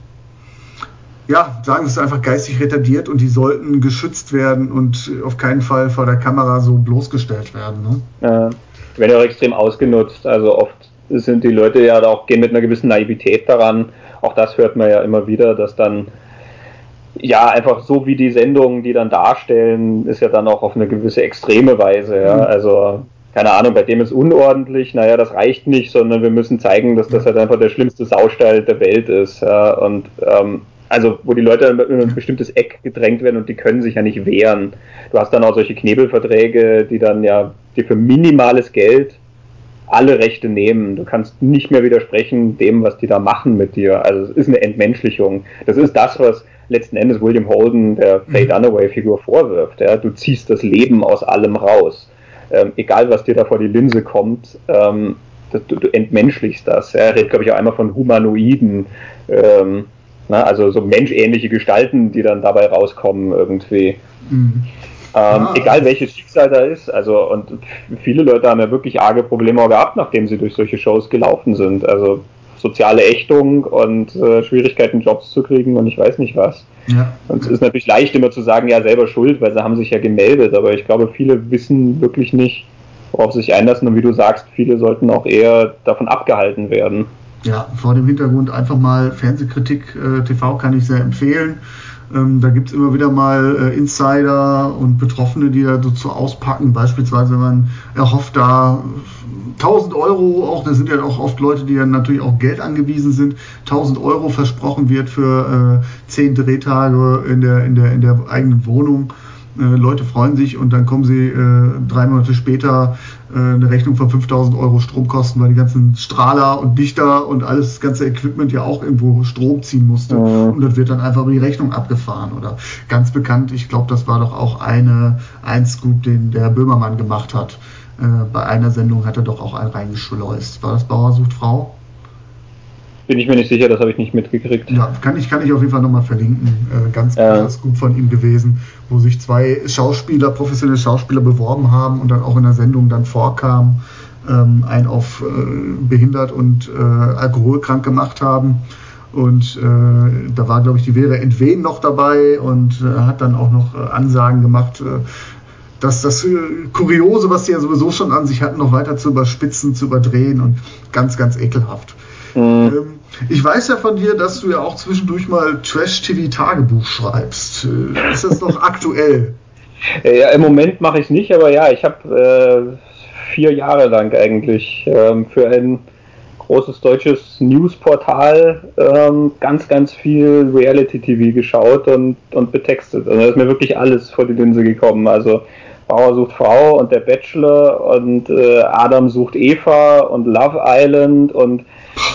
ja, sagen wir es einfach geistig retardiert und die sollten geschützt werden und auf keinen Fall vor der Kamera so bloßgestellt werden. Ne? Ja, werden ja auch extrem ausgenutzt. Also oft sind die Leute ja auch gehen mit einer gewissen Naivität daran, auch das hört man ja immer wieder, dass dann ja, einfach so wie die Sendungen, die dann darstellen, ist ja dann auch auf eine gewisse extreme Weise. Ja? Mhm. Also, keine Ahnung, bei dem ist unordentlich, naja, das reicht nicht, sondern wir müssen zeigen, dass das halt einfach der schlimmste Saustall der Welt ist. Ja? Und ähm, also, wo die Leute in ein bestimmtes Eck gedrängt werden und die können sich ja nicht wehren. Du hast dann auch solche Knebelverträge, die dann ja die für minimales Geld alle Rechte nehmen. Du kannst nicht mehr widersprechen dem, was die da machen mit dir. Also es ist eine Entmenschlichung. Das ist das, was letzten Endes William Holden der Faye mhm. Dunaway-Figur vorwirft. Ja? Du ziehst das Leben aus allem raus. Ähm, egal, was dir da vor die Linse kommt, ähm, das, du, du, entmenschlichst das. Er redet, glaube ich, auch einmal von Humanoiden. Ähm, na, also so menschähnliche Gestalten, die dann dabei rauskommen irgendwie. Mhm. Ähm, ah. Egal welches Schicksal da ist. Also, und viele Leute haben ja wirklich arge Probleme gehabt, nachdem sie durch solche Shows gelaufen sind. Also soziale Ächtung und äh, Schwierigkeiten, Jobs zu kriegen und ich weiß nicht was. Ja. Und es ist natürlich leicht immer zu sagen, ja, selber schuld, weil sie haben sich ja gemeldet, aber ich glaube, viele wissen wirklich nicht, worauf sie sich einlassen und wie du sagst, viele sollten auch eher davon abgehalten werden. Ja, vor dem Hintergrund einfach mal Fernsehkritik äh, TV kann ich sehr empfehlen. Ähm, da gibt es immer wieder mal äh, Insider und Betroffene, die da dazu auspacken. Beispielsweise, wenn man erhofft, da 1000 Euro, auch da sind ja auch oft Leute, die dann natürlich auch Geld angewiesen sind, 1000 Euro versprochen wird für äh, 10 Drehtage in der, in, der, in der eigenen Wohnung. Äh, Leute freuen sich und dann kommen sie äh, drei Monate später äh, eine Rechnung von 5000 Euro Stromkosten, weil die ganzen Strahler und Dichter und alles das ganze Equipment ja auch irgendwo Strom ziehen musste. Mhm. Und das wird dann einfach über die Rechnung abgefahren. Oder ganz bekannt, ich glaube, das war doch auch eine, ein Scoop, den der Böhmermann gemacht hat. Äh, bei einer Sendung hat er doch auch einen reingeschleust. War das Bauer sucht Frau? Bin ich mir nicht sicher, das habe ich nicht mitgekriegt. Ja, kann ich, kann ich auf jeden Fall nochmal verlinken. Äh, ganz ja. gut von ihm gewesen, wo sich zwei Schauspieler, professionelle Schauspieler beworben haben und dann auch in der Sendung dann vorkamen, ähm, einen auf äh, behindert und äh, alkoholkrank gemacht haben. Und äh, da war, glaube ich, die Vera Entwen noch dabei und äh, hat dann auch noch äh, Ansagen gemacht, äh, dass das äh, Kuriose, was sie ja sowieso schon an sich hatten, noch weiter zu überspitzen, zu überdrehen und ganz, ganz ekelhaft. Mhm. Ähm, ich weiß ja von dir, dass du ja auch zwischendurch mal Trash-TV-Tagebuch schreibst. Äh, ist das noch aktuell? Ja, im Moment mache ich es nicht, aber ja, ich habe äh, vier Jahre lang eigentlich ähm, für ein großes deutsches Newsportal ähm, ganz, ganz viel Reality-TV geschaut und, und betextet. Also da ist mir wirklich alles vor die Linse gekommen. Also Bauer sucht Frau und der Bachelor und äh, Adam sucht Eva und Love Island und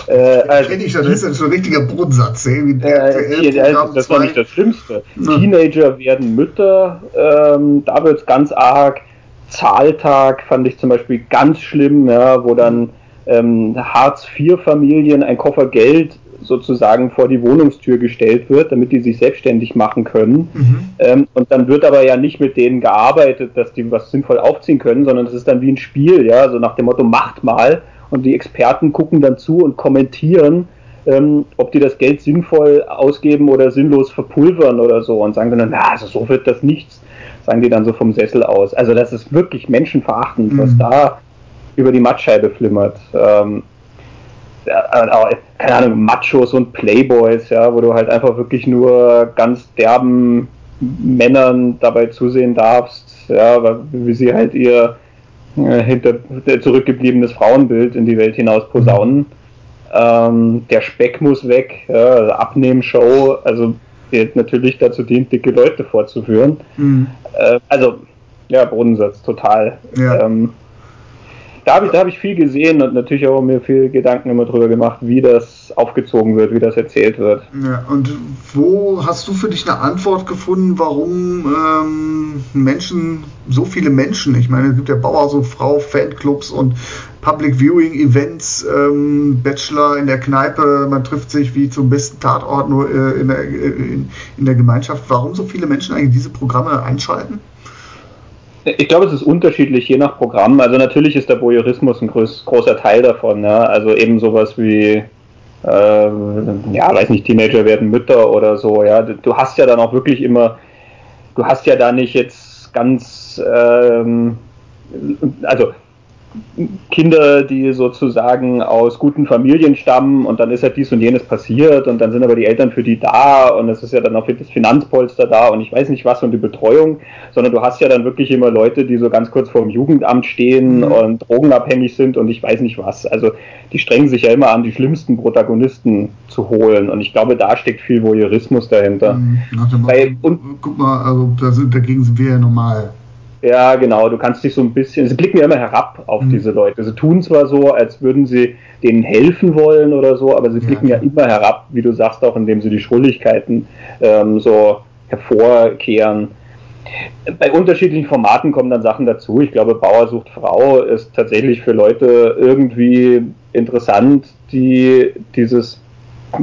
äh, also, ich das ist schon ein richtiger Bodensatz. Ey, äh, das war nicht das Schlimmste. Ja. Teenager werden Mütter, ähm, da wird es ganz arg. Zahltag fand ich zum Beispiel ganz schlimm, ja, wo dann ähm, Hartz-IV-Familien ein Koffer Geld sozusagen vor die Wohnungstür gestellt wird, damit die sich selbstständig machen können. Mhm. Ähm, und dann wird aber ja nicht mit denen gearbeitet, dass die was sinnvoll aufziehen können, sondern das ist dann wie ein Spiel, ja, so nach dem Motto, macht mal. Und die Experten gucken dann zu und kommentieren, ähm, ob die das Geld sinnvoll ausgeben oder sinnlos verpulvern oder so und sagen dann, na, also so wird das nichts, sagen die dann so vom Sessel aus. Also das ist wirklich menschenverachtend, mhm. was da über die Mattscheibe flimmert. Ähm, äh, keine Ahnung, Machos und Playboys, ja, wo du halt einfach wirklich nur ganz derben Männern dabei zusehen darfst, ja, wie sie halt ihr äh, hinter zurückgebliebenes Frauenbild in die Welt hinaus posaunen. Ähm, der Speck muss weg, ja, also Abnehmen-Show, also die natürlich dazu dient, dicke Leute vorzuführen. Mhm. Äh, also, ja, Bodensatz, total. Ja. Ähm, da habe ich, hab ich viel gesehen und natürlich auch mir viel Gedanken immer drüber gemacht, wie das aufgezogen wird, wie das erzählt wird. Ja, und wo hast du für dich eine Antwort gefunden, warum ähm, Menschen, so viele Menschen, ich meine, es gibt ja Bauer, so Frau, Fanclubs und Public Viewing Events, ähm, Bachelor in der Kneipe, man trifft sich wie zum besten Tatort nur äh, in, der, äh, in, in der Gemeinschaft. Warum so viele Menschen eigentlich diese Programme einschalten? Ich glaube, es ist unterschiedlich, je nach Programm. Also natürlich ist der Voyeurismus ein groß, großer Teil davon. Ja? Also eben sowas wie, äh, ja, weiß nicht, Teenager werden Mütter oder so. Ja, du hast ja dann auch wirklich immer, du hast ja da nicht jetzt ganz, ähm, also Kinder, die sozusagen aus guten Familien stammen und dann ist ja dies und jenes passiert und dann sind aber die Eltern für die da und es ist ja dann auch das Finanzpolster da und ich weiß nicht was und die Betreuung, sondern du hast ja dann wirklich immer Leute, die so ganz kurz vor dem Jugendamt stehen mhm. und drogenabhängig sind und ich weiß nicht was. Also die strengen sich ja immer an, die schlimmsten Protagonisten zu holen und ich glaube, da steckt viel Voyeurismus dahinter. Mhm. Weil, und, guck mal, also dagegen sind wir ja normal. Ja, genau. Du kannst dich so ein bisschen, sie blicken ja immer herab auf mhm. diese Leute. Sie tun zwar so, als würden sie denen helfen wollen oder so, aber sie blicken ja, ja immer herab, wie du sagst, auch indem sie die Schrulligkeiten ähm, so hervorkehren. Bei unterschiedlichen Formaten kommen dann Sachen dazu. Ich glaube, Bauer sucht Frau ist tatsächlich für Leute irgendwie interessant, die dieses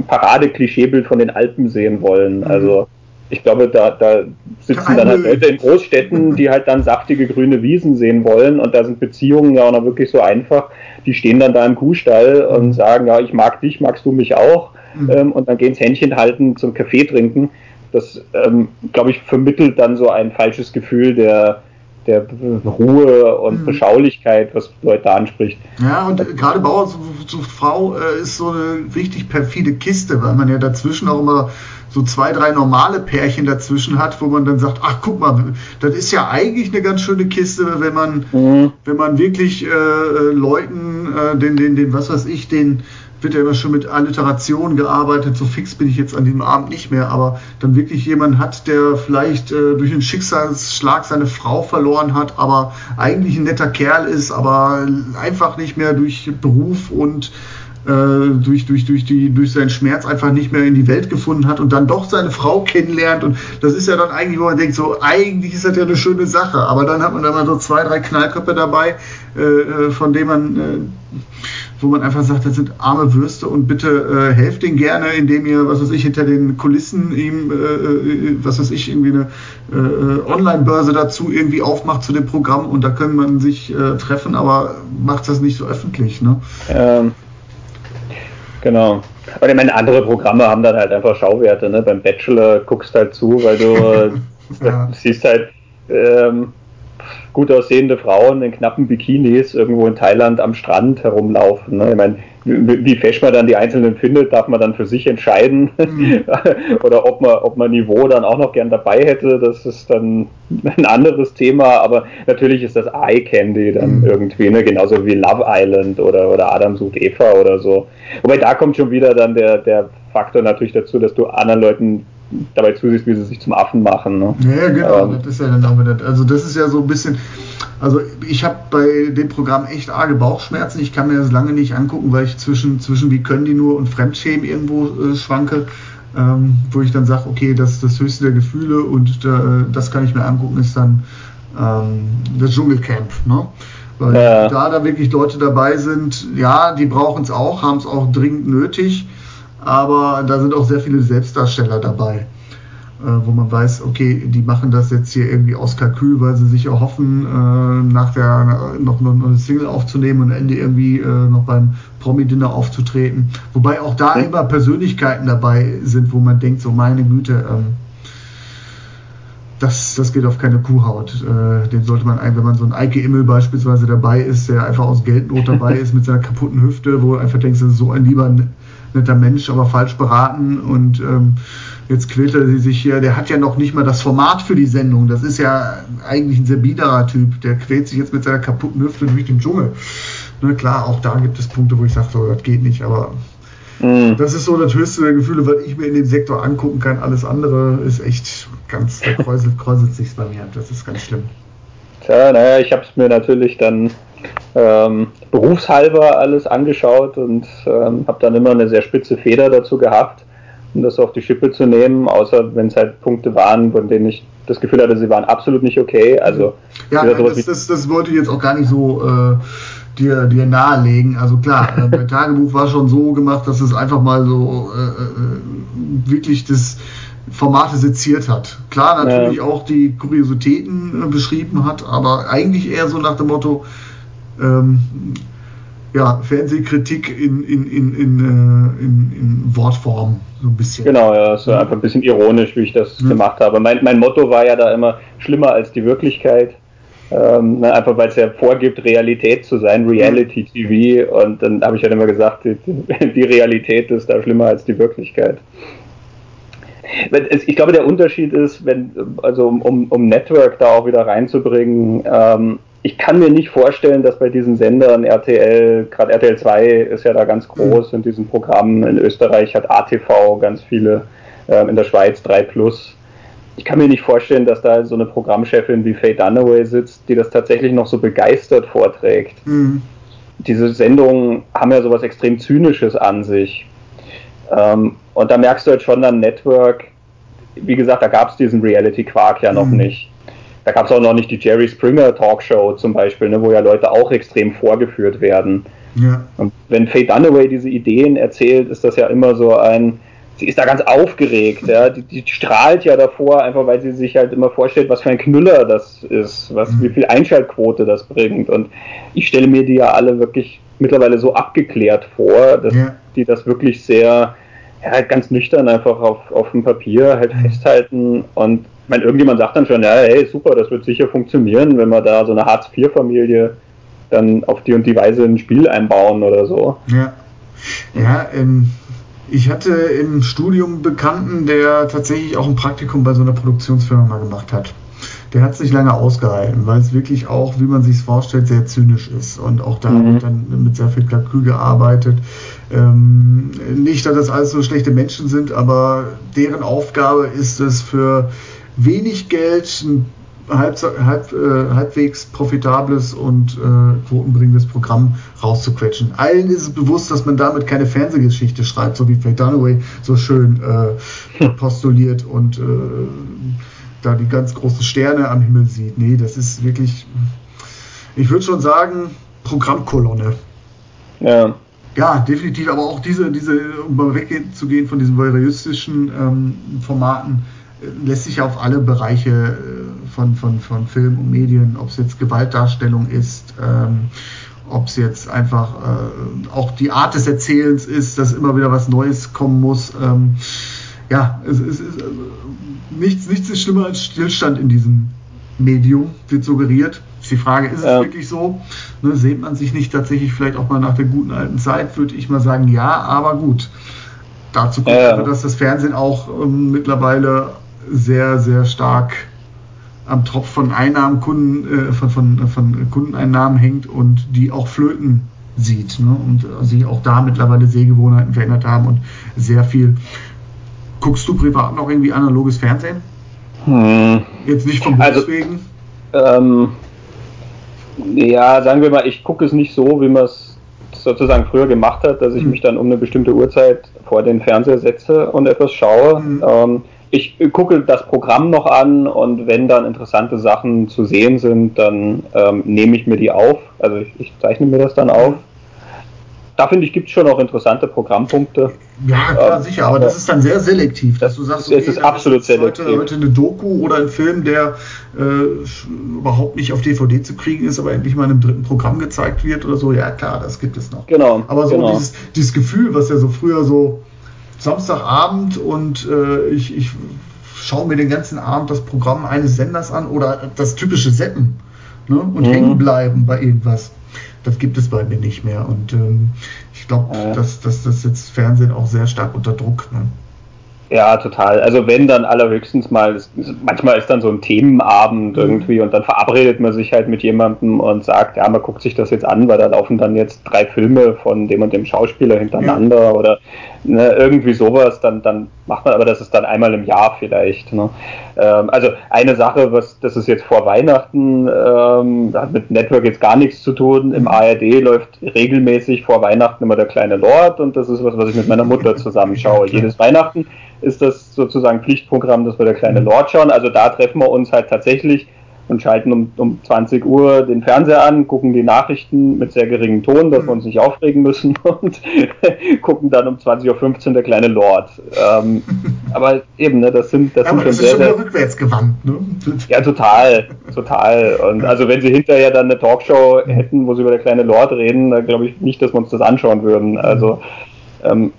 Parade-Klischeebild von den Alpen sehen wollen. Mhm. Also ich glaube, da, da sitzen dann halt Leute in Großstädten, die halt dann saftige grüne Wiesen sehen wollen und da sind Beziehungen ja auch noch wirklich so einfach. Die stehen dann da im Kuhstall und mhm. sagen, ja, ich mag dich, magst du mich auch? Mhm. Ähm, und dann gehen ins Händchen halten zum Kaffee trinken. Das, ähm, glaube ich, vermittelt dann so ein falsches Gefühl der, der Ruhe und mhm. Beschaulichkeit, was Leute anspricht. Ja, und gerade Bauer sucht Frau äh, ist so eine richtig perfide Kiste, weil man ja dazwischen auch immer so zwei, drei normale Pärchen dazwischen hat, wo man dann sagt, ach guck mal, das ist ja eigentlich eine ganz schöne Kiste, wenn man, mhm. wenn man wirklich äh, äh, Leuten, äh, den, den, den, was weiß ich, den wird ja immer schon mit Alliteration gearbeitet, so fix bin ich jetzt an diesem Abend nicht mehr, aber dann wirklich jemand hat, der vielleicht äh, durch einen Schicksalsschlag seine Frau verloren hat, aber eigentlich ein netter Kerl ist, aber einfach nicht mehr durch Beruf und äh, durch, durch, durch, die, durch seinen Schmerz einfach nicht mehr in die Welt gefunden hat und dann doch seine Frau kennenlernt. Und das ist ja dann eigentlich, wo man denkt, so eigentlich ist das ja eine schöne Sache. Aber dann hat man da mal so zwei, drei Knallköpfe dabei, äh, äh von denen man, äh, wo man einfach sagt, das sind arme Würste und bitte äh, helft ihnen gerne, indem ihr, was weiß ich, hinter den Kulissen ihm, äh, was weiß ich, irgendwie eine Online-Börse dazu irgendwie aufmacht zu dem Programm und da können man sich treffen, aber macht das nicht so öffentlich. Ne? Ähm Genau. Und ich meine, andere Programme haben dann halt einfach Schauwerte. Ne? Beim Bachelor guckst halt zu, weil du ja. siehst halt ähm, gut aussehende Frauen in knappen Bikinis irgendwo in Thailand am Strand herumlaufen. Ne? Ich meine, wie fesch man dann die einzelnen findet, darf man dann für sich entscheiden. Mhm. Oder ob man, ob man Niveau dann auch noch gern dabei hätte, das ist dann ein anderes Thema. Aber natürlich ist das Eye Candy dann mhm. irgendwie, ne? genauso wie Love Island oder, oder Adam sucht Eva oder so. Wobei da kommt schon wieder dann der, der Faktor natürlich dazu, dass du anderen Leuten dabei zusiehst, wie sie sich zum Affen machen. Ne? Ja, genau, ähm, das ist ja dann auch wieder, also das ist ja so ein bisschen, also ich habe bei dem Programm echt arge Bauchschmerzen. Ich kann mir das lange nicht angucken, weil ich zwischen, zwischen wie können die nur und Fremdschämen irgendwo äh, schwanke. Ähm, wo ich dann sage, okay, das ist das höchste der Gefühle und äh, das kann ich mir angucken, ist dann ähm, das Dschungelcamp. Ne? Weil ja. da da wirklich Leute dabei sind, ja, die brauchen es auch, haben es auch dringend nötig, aber da sind auch sehr viele Selbstdarsteller dabei, äh, wo man weiß, okay, die machen das jetzt hier irgendwie aus Kalkül, weil sie sich erhoffen, äh, nach der noch, noch eine Single aufzunehmen und am Ende irgendwie äh, noch beim Promi-Dinner aufzutreten. Wobei auch da immer Persönlichkeiten dabei sind, wo man denkt, so meine Güte, ähm, das, das geht auf keine Kuhhaut. Äh, den sollte man, wenn man so ein Eike Immel beispielsweise dabei ist, der einfach aus Geldnot dabei ist mit seiner kaputten Hüfte, wo du einfach denkst, das ist so ein lieber netter Mensch, aber falsch beraten und ähm, jetzt quält er sich hier. Der hat ja noch nicht mal das Format für die Sendung. Das ist ja eigentlich ein sehr biederer Typ. Der quält sich jetzt mit seiner kaputten Hüfte durch den Dschungel. Ne, klar, auch da gibt es Punkte, wo ich sage, so, das geht nicht, aber Mhm. Das ist so das höchste der Gefühle, was ich mir in dem Sektor angucken kann. Alles andere ist echt ganz, da kräuselt, kräuselt sich bei mir. Das ist ganz schlimm. Tja, naja, ich habe es mir natürlich dann ähm, berufshalber alles angeschaut und ähm, habe dann immer eine sehr spitze Feder dazu gehabt, um das auf die Schippe zu nehmen, außer wenn es halt Punkte waren, von denen ich das Gefühl hatte, sie waren absolut nicht okay. Also ja, nein, das, das, das, wollte ich jetzt auch gar nicht so äh, dir, dir nahelegen. Also klar, äh, mein Tagebuch war schon so gemacht, dass es einfach mal so äh, äh, wirklich das Formate seziert hat. Klar, natürlich ja. auch die Kuriositäten äh, beschrieben hat, aber eigentlich eher so nach dem Motto, ähm, ja, Fernsehkritik in, in, in, in, äh, in, in Wortform, so ein bisschen. Genau, ja, das ist ja. einfach ein bisschen ironisch, wie ich das ja. gemacht habe. Mein, mein Motto war ja da immer schlimmer als die Wirklichkeit. Ähm, ne, einfach weil es ja vorgibt, Realität zu sein, Reality TV. Und dann habe ich ja halt immer gesagt, die, die, Realität ist da schlimmer als die Wirklichkeit. Ich glaube, der Unterschied ist, wenn, also um, um Network da auch wieder reinzubringen, ähm, ich kann mir nicht vorstellen, dass bei diesen Sendern RTL, gerade RTL 2 ist ja da ganz groß in diesem Programm, in Österreich hat ATV ganz viele, ähm, in der Schweiz 3 Plus ich kann mir nicht vorstellen, dass da so eine Programmchefin wie Faye Dunaway sitzt, die das tatsächlich noch so begeistert vorträgt. Mhm. Diese Sendungen haben ja sowas extrem Zynisches an sich. Ähm, und da merkst du jetzt schon am Network, wie gesagt, da gab es diesen Reality-Quark ja noch mhm. nicht. Da gab es auch noch nicht die Jerry Springer Talkshow zum Beispiel, ne, wo ja Leute auch extrem vorgeführt werden. Ja. Und wenn Faye Dunaway diese Ideen erzählt, ist das ja immer so ein, sie ist da ganz aufgeregt, ja. Die, die, strahlt ja davor, einfach weil sie sich halt immer vorstellt, was für ein Knüller das ist, was, mhm. wie viel Einschaltquote das bringt. Und ich stelle mir die ja alle wirklich mittlerweile so abgeklärt vor, dass ja. die das wirklich sehr, ja, halt ganz nüchtern einfach auf, auf dem Papier halt mhm. festhalten. Und mein, irgendjemand sagt dann schon, ja, hey, super, das wird sicher funktionieren, wenn wir da so eine Hartz-IV-Familie dann auf die und die Weise ein Spiel einbauen oder so. Ja. Ja, ähm, ich hatte im Studium einen Bekannten, der tatsächlich auch ein Praktikum bei so einer Produktionsfirma mal gemacht hat. Der hat sich lange ausgehalten, weil es wirklich auch, wie man sich es vorstellt, sehr zynisch ist. Und auch da mhm. wird dann mit sehr viel Kalkül gearbeitet. Ähm, nicht, dass das alles so schlechte Menschen sind, aber deren Aufgabe ist es für wenig Geld ein halb, halb, äh, halbwegs profitables und äh, quotenbringendes Programm rauszuquetschen. Allen ist es bewusst, dass man damit keine Fernsehgeschichte schreibt, so wie Faye Dunaway so schön äh, postuliert und äh, da die ganz großen Sterne am Himmel sieht. Nee, das ist wirklich, ich würde schon sagen, Programmkolonne. Ja. Ja, definitiv, aber auch diese, diese um mal wegzugehen von diesen voyeuristischen ähm, Formaten, lässt sich auf alle Bereiche äh, von, von, von Film und Medien, ob es jetzt Gewaltdarstellung ist, ähm, ob es jetzt einfach äh, auch die Art des Erzählens ist, dass immer wieder was Neues kommen muss. Ähm, ja, es, es, es, äh, nichts, nichts ist schlimmer als Stillstand in diesem Medium, wird suggeriert. Ist die Frage, ist es wirklich so? Ne, sehnt man sich nicht tatsächlich vielleicht auch mal nach der guten alten Zeit, würde ich mal sagen, ja, aber gut. Dazu kommt, ja. dass das Fernsehen auch ähm, mittlerweile sehr, sehr stark am Tropf von Einnahmen, Kunden, äh, von, von, von Kundeneinnahmen hängt und die auch flöten sieht. Ne? Und sie auch da mittlerweile Sehgewohnheiten verändert haben und sehr viel Guckst du privat noch irgendwie analoges Fernsehen? Hm. Jetzt nicht vom Beruf also, wegen? Ähm, ja, sagen wir mal, ich gucke es nicht so, wie man es sozusagen früher gemacht hat, dass ich mhm. mich dann um eine bestimmte Uhrzeit vor den Fernseher setze und etwas schaue. Mhm. Ähm, ich gucke das Programm noch an und wenn dann interessante Sachen zu sehen sind, dann ähm, nehme ich mir die auf. Also ich, ich zeichne mir das dann auf. Mhm da finde ich, gibt es schon auch interessante Programmpunkte. Ja, klar, ähm, sicher, aber das ist dann sehr selektiv, dass du sagst, okay, es ist absolut ist selektiv. Heute, heute eine Doku oder ein Film, der äh, überhaupt nicht auf DVD zu kriegen ist, aber endlich mal in einem dritten Programm gezeigt wird oder so. Ja, klar, das gibt es noch. Genau. Aber so genau. Dieses, dieses Gefühl, was ja so früher so Samstagabend und äh, ich, ich schaue mir den ganzen Abend das Programm eines Senders an oder das typische Seppen ne? und mhm. hängen bleiben bei irgendwas das gibt es bei mir nicht mehr. Und ähm, ich glaube, ja. dass, dass das jetzt Fernsehen auch sehr stark unter Druck. Ne? Ja, total. Also wenn dann allerhöchstens mal, manchmal ist dann so ein Themenabend mhm. irgendwie und dann verabredet man sich halt mit jemandem und sagt, ja, man guckt sich das jetzt an, weil da laufen dann jetzt drei Filme von dem und dem Schauspieler hintereinander ja. oder ne, irgendwie sowas, dann, dann macht man, aber das ist dann einmal im Jahr vielleicht. Ne? Ähm, also eine Sache, was das ist jetzt vor Weihnachten, ähm, hat mit Network jetzt gar nichts zu tun. Im ARD läuft regelmäßig vor Weihnachten immer der kleine Lord und das ist was, was ich mit meiner Mutter zusammen schaue. Jedes Weihnachten ist das sozusagen Pflichtprogramm, dass wir der kleine Lord schauen. Also da treffen wir uns halt tatsächlich und schalten um, um 20 Uhr den Fernseher an, gucken die Nachrichten mit sehr geringem Ton, dass wir uns nicht aufregen müssen und gucken dann um 20.15 Uhr der kleine Lord. Ähm, aber eben, ne, das sind, das ja, sind schon das sehr, ist schon sehr rückwärts gewandt, ne? Ja, total, total. Und also wenn sie hinterher dann eine Talkshow hätten, wo sie über der kleine Lord reden, dann glaube ich nicht, dass wir uns das anschauen würden. Also ähm,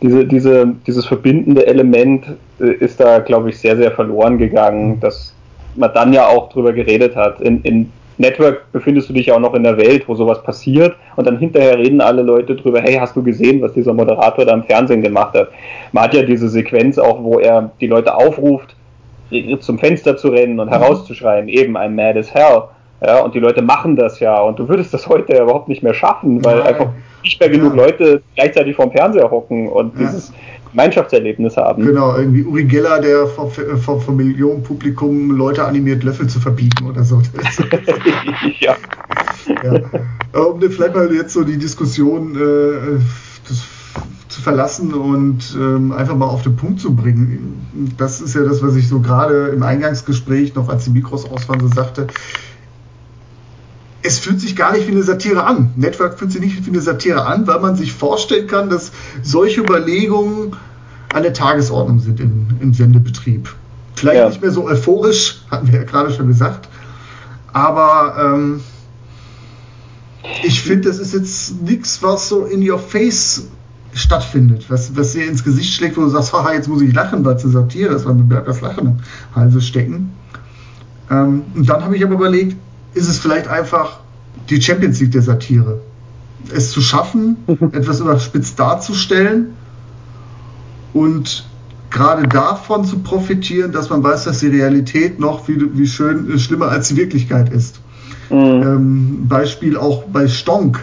diese, diese, dieses verbindende Element äh, ist da, glaube ich, sehr, sehr verloren gegangen. Das man dann ja auch drüber geredet hat. In, in Network befindest du dich ja auch noch in der Welt, wo sowas passiert und dann hinterher reden alle Leute drüber, hey, hast du gesehen, was dieser Moderator da im Fernsehen gemacht hat? Man hat ja diese Sequenz auch, wo er die Leute aufruft, zum Fenster zu rennen und herauszuschreien, eben ein Mad as Hell. Ja, und die Leute machen das ja und du würdest das heute ja überhaupt nicht mehr schaffen, weil Nein. einfach nicht mehr genug ja. Leute gleichzeitig vorm Fernseher hocken und ja. dieses Gemeinschaftserlebnis haben. Genau, irgendwie Uri Geller, der vom, vom, vom Millionenpublikum Leute animiert, Löffel zu verbieten oder so. ja. ja. Um vielleicht mal jetzt so die Diskussion äh, zu verlassen und ähm, einfach mal auf den Punkt zu bringen. Das ist ja das, was ich so gerade im Eingangsgespräch noch, als die Mikros aus waren, so sagte es fühlt sich gar nicht wie eine Satire an. Network fühlt sich nicht wie eine Satire an, weil man sich vorstellen kann, dass solche Überlegungen an der Tagesordnung sind im, im Sendebetrieb. Vielleicht ja. nicht mehr so euphorisch, hatten wir ja gerade schon gesagt, aber ähm, ich finde, das ist jetzt nichts, was so in your face stattfindet, was, was dir ins Gesicht schlägt, wo du sagst, haha, jetzt muss ich lachen, weil es eine Satire ist, weil mir bleibt das Lachen im Halse stecken. Ähm, und dann habe ich aber überlegt, ist es vielleicht einfach die Champions League der Satire. Es zu schaffen, etwas überspitzt darzustellen und gerade davon zu profitieren, dass man weiß, dass die Realität noch wie, wie schön äh, schlimmer als die Wirklichkeit ist. Mhm. Ähm, Beispiel auch bei Stonk,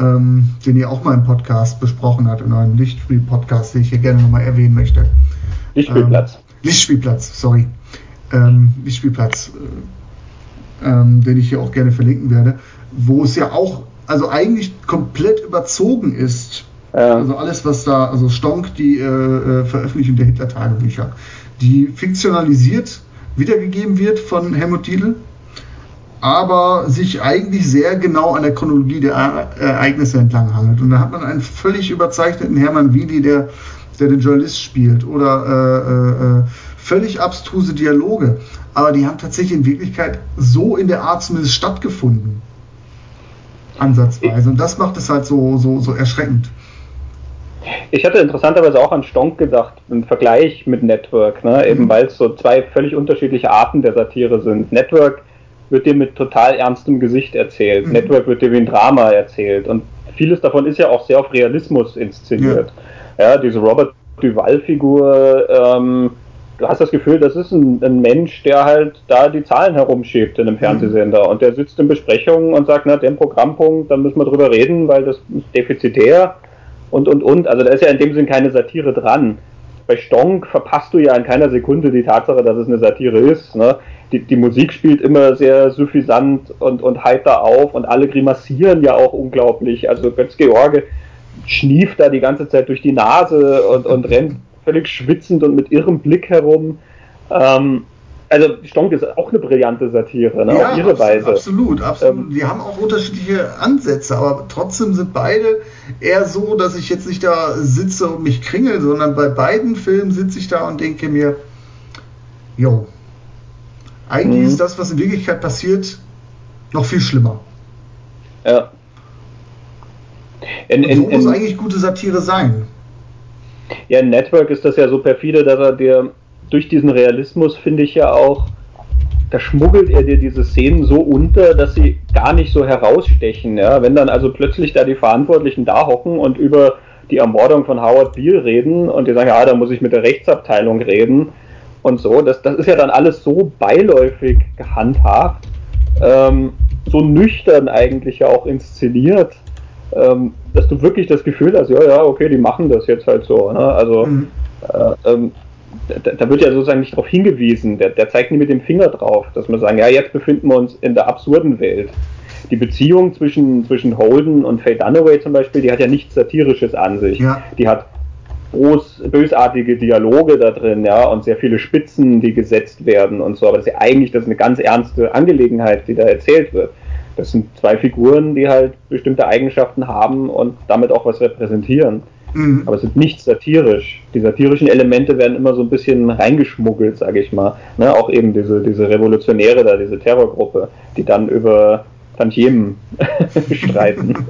ähm, den ihr auch mal im Podcast besprochen habt, in eurem Lichtspiel-Podcast, den ich hier gerne nochmal erwähnen möchte. Lichtspielplatz. Ähm, Lichtspielplatz, sorry. Ähm, Lichtspielplatz. Äh, ähm, den ich hier auch gerne verlinken werde, wo es ja auch, also eigentlich komplett überzogen ist. Ja. Also alles, was da, also Stonk, die äh, äh, Veröffentlichung der Hitler-Tagebücher, die fiktionalisiert wiedergegeben wird von Helmut Dietl, aber sich eigentlich sehr genau an der Chronologie der Ereignisse entlang handelt. Und da hat man einen völlig überzeichneten Hermann Wili, der, der den Journalist spielt, oder äh, äh, äh völlig abstruse Dialoge aber die haben tatsächlich in Wirklichkeit so in der Art zumindest stattgefunden. Ansatzweise. Und das macht es halt so, so, so erschreckend. Ich hatte interessanterweise auch an Stonk gedacht, im Vergleich mit Network, ne? eben mhm. weil es so zwei völlig unterschiedliche Arten der Satire sind. Network wird dir mit total ernstem Gesicht erzählt, mhm. Network wird dir wie ein Drama erzählt und vieles davon ist ja auch sehr auf Realismus inszeniert. Ja, ja diese Robert Duval-Figur, ähm, du hast das Gefühl, das ist ein, ein, Mensch, der halt da die Zahlen herumschiebt in einem Fernsehsender mhm. und der sitzt in Besprechungen und sagt, na, den Programmpunkt, da müssen wir drüber reden, weil das ist defizitär und, und, und. Also da ist ja in dem Sinn keine Satire dran. bei Stonk verpasst du ja in keiner Sekunde die Tatsache, dass es eine Satire ist. Ne? Die, die Musik spielt immer sehr suffisant und, und heiter auf und alle grimassieren ja auch unglaublich. Also Götz-George schnieft da die ganze Zeit durch die Nase und, und rennt völlig schwitzend und mit irrem Blick herum. Ähm, also Stonk ist auch eine brillante Satire, ne? ja, auf ihre absolut, Weise. Absolut, absolut. Ähm, die haben auch unterschiedliche Ansätze, aber trotzdem sind beide eher so, dass ich jetzt nicht da sitze und mich kringel, sondern bei beiden Filmen sitze ich da und denke mir, jo, eigentlich mhm. ist das, was in Wirklichkeit passiert, noch viel schlimmer. Ja. In, in, so muss in, eigentlich gute Satire sein. Ja, in Network ist das ja so perfide, dass er dir durch diesen Realismus finde ich ja auch, da schmuggelt er dir diese Szenen so unter, dass sie gar nicht so herausstechen. Ja? Wenn dann also plötzlich da die Verantwortlichen da hocken und über die Ermordung von Howard Beale reden und die sagen, ja, da muss ich mit der Rechtsabteilung reden und so, das, das ist ja dann alles so beiläufig gehandhabt, ähm, so nüchtern eigentlich ja auch inszeniert, ähm, dass du wirklich das Gefühl hast, ja, ja, okay, die machen das jetzt halt so. Ne? Also mhm. äh, ähm, da, da, wird ja sozusagen nicht darauf hingewiesen, der, der zeigt nicht mit dem Finger drauf, dass wir sagen, ja, jetzt befinden wir uns in der absurden Welt. Die Beziehung zwischen, zwischen Holden und Faye Dunaway zum Beispiel, die hat ja nichts Satirisches an sich. Ja. Die hat groß, bösartige Dialoge da drin, ja, und sehr viele Spitzen, die gesetzt werden und so, aber das ist ja eigentlich das ist eine ganz ernste Angelegenheit, die da erzählt wird. Das sind zwei Figuren, die halt bestimmte Eigenschaften haben und damit auch was repräsentieren. Mhm. Aber es ist nicht satirisch. Die satirischen Elemente werden immer so ein bisschen reingeschmuggelt, sage ich mal. Ne? Auch eben diese, diese Revolutionäre da, diese Terrorgruppe, die dann über Tantiemen streiten.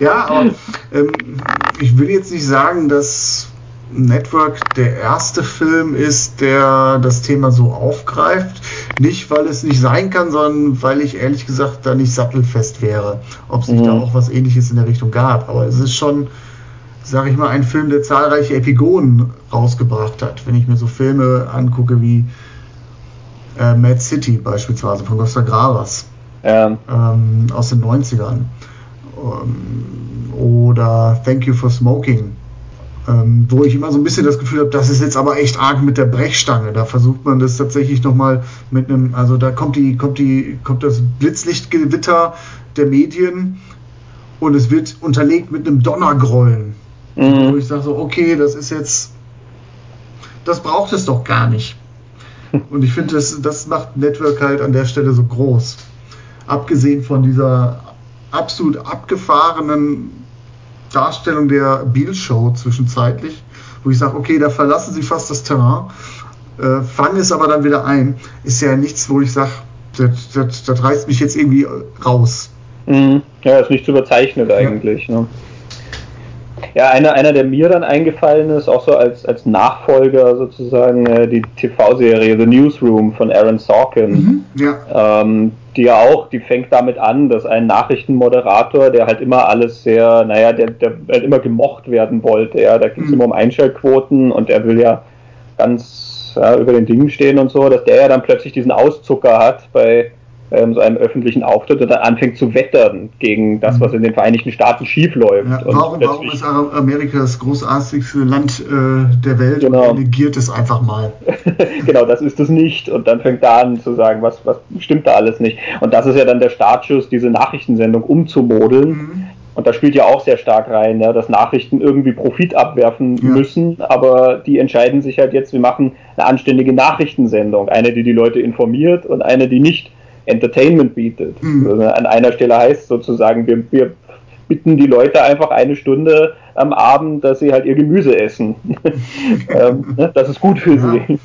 Ja, aber ähm, ich will jetzt nicht sagen, dass Network der erste Film ist, der das Thema so aufgreift. Nicht, weil es nicht sein kann, sondern weil ich ehrlich gesagt da nicht sattelfest wäre, ob es nicht mhm. da auch was ähnliches in der Richtung gab. Aber es ist schon sage ich mal, ein Film, der zahlreiche Epigonen rausgebracht hat. Wenn ich mir so Filme angucke wie äh, Mad City beispielsweise von Costa Gravas ja. ähm, aus den 90ern ähm, oder Thank You for Smoking, ähm, wo ich immer so ein bisschen das Gefühl habe, das ist jetzt aber echt arg mit der Brechstange. Da versucht man das tatsächlich nochmal mit einem, also da kommt die, kommt die, kommt das Blitzlichtgewitter der Medien und es wird unterlegt mit einem Donnergrollen. Mhm. Wo ich sage so, okay, das ist jetzt, das braucht es doch gar nicht. Und ich finde, das, das macht Network halt an der Stelle so groß. Abgesehen von dieser absolut abgefahrenen Darstellung der Beal-Show zwischenzeitlich, wo ich sage, okay, da verlassen sie fast das Terrain, äh, fangen es aber dann wieder ein, ist ja nichts, wo ich sage, das, das, das, reißt mich jetzt irgendwie raus. Mhm. Ja, ist nicht zu überzeichnet eigentlich. Ja. Ne? Ja, einer, einer, der mir dann eingefallen ist, auch so als, als Nachfolger sozusagen, äh, die TV-Serie The Newsroom von Aaron Sorkin. Mhm, ja. ähm, die ja auch, die fängt damit an, dass ein Nachrichtenmoderator, der halt immer alles sehr, naja, der, der halt immer gemocht werden wollte, ja, da ging es mhm. immer um Einschaltquoten und er will ja ganz ja, über den Dingen stehen und so, dass der ja dann plötzlich diesen Auszucker hat bei ähm, so einem öffentlichen Auftritt und dann anfängt zu wettern gegen das, was in den Vereinigten Staaten schiefläuft. Ja, warum, warum, ist Amerika das großartigste Land äh, der Welt genau. und negiert es einfach mal? genau, das ist es nicht. Und dann fängt er an zu sagen, was, was stimmt da alles nicht. Und das ist ja dann der Startschuss, diese Nachrichtensendung umzumodeln. Mhm. Und da spielt ja auch sehr stark rein, ja, dass Nachrichten irgendwie Profit abwerfen ja. müssen, aber die entscheiden sich halt jetzt, wir machen eine anständige Nachrichtensendung. Eine, die die Leute informiert und eine, die nicht Entertainment bietet. Mhm. Also an einer Stelle heißt sozusagen, wir, wir bitten die Leute einfach eine Stunde am Abend, dass sie halt ihr Gemüse essen. ähm, ne, das ist gut für ja. sie.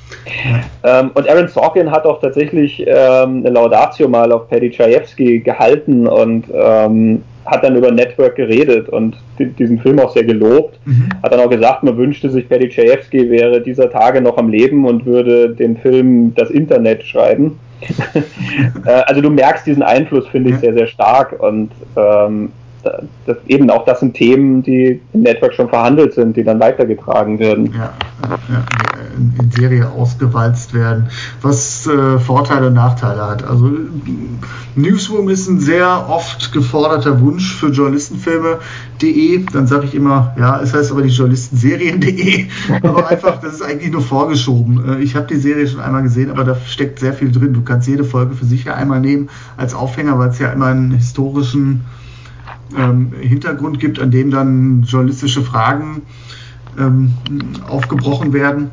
Ähm, und Aaron Sorkin hat auch tatsächlich ähm, eine Laudatio mal auf Paddy Chayefsky gehalten und ähm, hat dann über Network geredet und diesen Film auch sehr gelobt. Mhm. Hat dann auch gesagt, man wünschte sich, Paddy Chayefsky wäre dieser Tage noch am Leben und würde den Film Das Internet schreiben. Äh, also du merkst diesen Einfluss, finde ich, sehr, sehr stark und ähm, das, eben auch das sind Themen, die im Network schon verhandelt sind, die dann weitergetragen werden. Ja, ja. in, Serie ausgewalzt werden, was äh, Vorteile und Nachteile hat. Also Newsroom ist ein sehr oft geforderter Wunsch für Journalistenfilme.de. Dann sage ich immer, ja, es heißt aber die Journalistenserien.de, aber einfach, das ist eigentlich nur vorgeschoben. Äh, ich habe die Serie schon einmal gesehen, aber da steckt sehr viel drin. Du kannst jede Folge für sich ja einmal nehmen als Aufhänger, weil es ja immer einen historischen ähm, Hintergrund gibt, an dem dann journalistische Fragen ähm, aufgebrochen werden.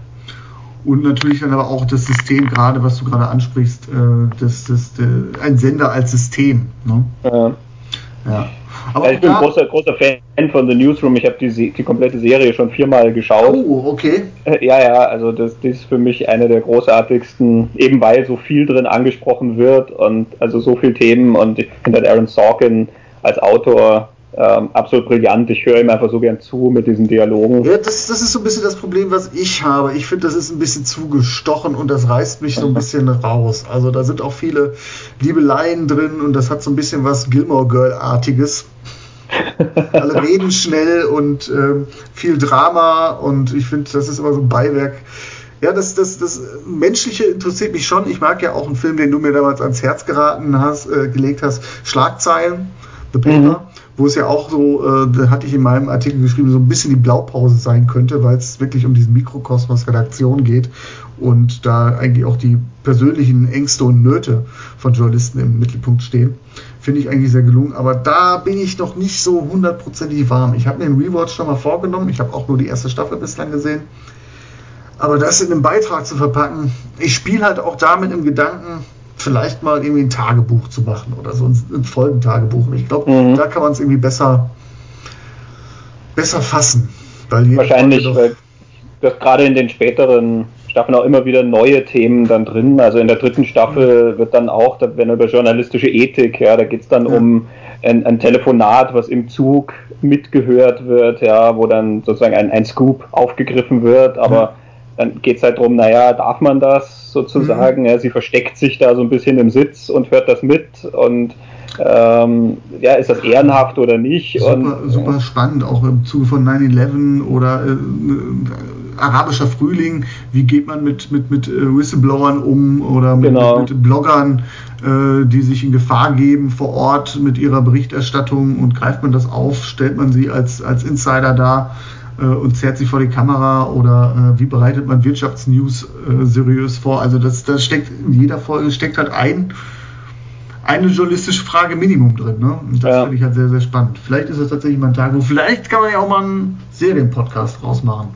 Und natürlich dann aber auch das System, gerade was du gerade ansprichst, äh, das, das, das, ein Sender als System. Ne? Ja. ja. Aber ich bin ein großer, großer Fan von The Newsroom. Ich habe die, die komplette Serie schon viermal geschaut. Oh, okay. Äh, ja, ja, also das, das ist für mich eine der großartigsten, eben weil so viel drin angesprochen wird und also so viele Themen und ich finde halt Aaron Sorkin als Autor ähm, absolut brillant. Ich höre ihm einfach so gern zu mit diesen Dialogen. Ja, das, das ist so ein bisschen das Problem, was ich habe. Ich finde, das ist ein bisschen zu gestochen und das reißt mich so ein bisschen raus. Also da sind auch viele Liebeleien drin und das hat so ein bisschen was Gilmore Girl-artiges. Alle reden schnell und ähm, viel Drama und ich finde, das ist immer so ein Beiwerk. Ja, das, das, das Menschliche interessiert mich schon. Ich mag ja auch einen Film, den du mir damals ans Herz geraten hast, äh, gelegt hast, Schlagzeilen, The Paper. Mhm wo es ja auch so, äh, da hatte ich in meinem Artikel geschrieben, so ein bisschen die Blaupause sein könnte, weil es wirklich um diesen Mikrokosmos Redaktion geht und da eigentlich auch die persönlichen Ängste und Nöte von Journalisten im Mittelpunkt stehen. Finde ich eigentlich sehr gelungen, aber da bin ich noch nicht so hundertprozentig warm. Ich habe mir den Rewatch schon mal vorgenommen, ich habe auch nur die erste Staffel bislang gesehen. Aber das in einem Beitrag zu verpacken, ich spiele halt auch damit im Gedanken, vielleicht mal irgendwie ein Tagebuch zu machen oder so ein, Folgentagebuch. ich glaube, mhm. da kann man es irgendwie besser, besser fassen. Wahrscheinlich, weil das gerade in den späteren Staffeln auch immer wieder neue Themen dann drin. Also in der dritten Staffel wird dann auch, da werden über journalistische Ethik, ja, da geht es dann ja. um ein, ein, Telefonat, was im Zug mitgehört wird, ja, wo dann sozusagen ein, ein Scoop aufgegriffen wird, aber ja. Dann geht es halt darum, naja, darf man das? sozusagen. Mhm. Ja, sie versteckt sich da so ein bisschen im Sitz und hört das mit und ähm, ja, ist das ehrenhaft oder nicht? Super, und, super spannend, auch im Zuge von 9-11 oder äh, arabischer Frühling, wie geht man mit, mit, mit äh, Whistleblowern um oder mit, genau. mit, mit Bloggern, äh, die sich in Gefahr geben vor Ort mit ihrer Berichterstattung und greift man das auf, stellt man sie als, als Insider dar? Äh, und zerrt sie vor die Kamera oder äh, wie bereitet man Wirtschaftsnews äh, seriös vor. Also das, das steckt in jeder Folge steckt halt ein eine journalistische Frage Minimum drin. Ne? Und das ja. finde ich halt sehr, sehr spannend. Vielleicht ist es tatsächlich mal ein Tag, wo vielleicht kann man ja auch mal einen Serienpodcast rausmachen.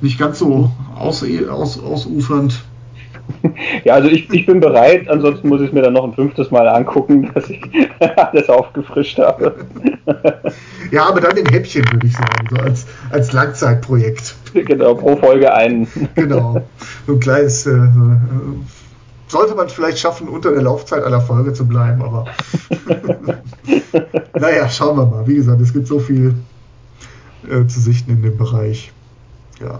Nicht ganz so aus, aus, ausufernd. Ja, also ich, ich bin bereit, ansonsten muss ich es mir dann noch ein fünftes Mal angucken, dass ich alles aufgefrischt habe. Ja, aber dann in Häppchen, würde ich sagen, so als, als Langzeitprojekt. Genau, pro Folge ein. Genau. So ein kleines. Äh, sollte man vielleicht schaffen, unter der Laufzeit einer Folge zu bleiben, aber. naja, schauen wir mal. Wie gesagt, es gibt so viel äh, zu sichten in dem Bereich. Ja.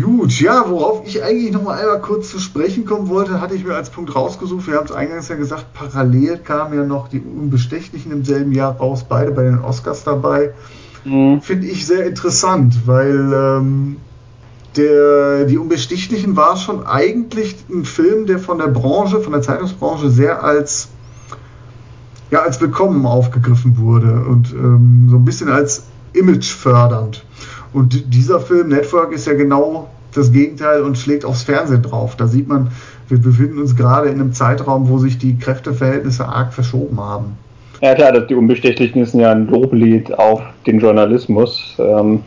Gut, ja, worauf ich eigentlich noch mal einmal kurz zu sprechen kommen wollte, hatte ich mir als Punkt rausgesucht. Wir haben es eingangs ja gesagt, parallel kamen ja noch die Unbestechlichen im selben Jahr raus, beide bei den Oscars dabei. Mhm. Finde ich sehr interessant, weil ähm, der, die Unbestechlichen war schon eigentlich ein Film, der von der Branche, von der Zeitungsbranche sehr als ja, als willkommen aufgegriffen wurde und ähm, so ein bisschen als Image fördernd. Und dieser Film Network ist ja genau das Gegenteil und schlägt aufs Fernsehen drauf. Da sieht man, wir befinden uns gerade in einem Zeitraum, wo sich die Kräfteverhältnisse arg verschoben haben. Ja klar, die Unbestechlichen ist ja ein Loblied auf den Journalismus. Ähm,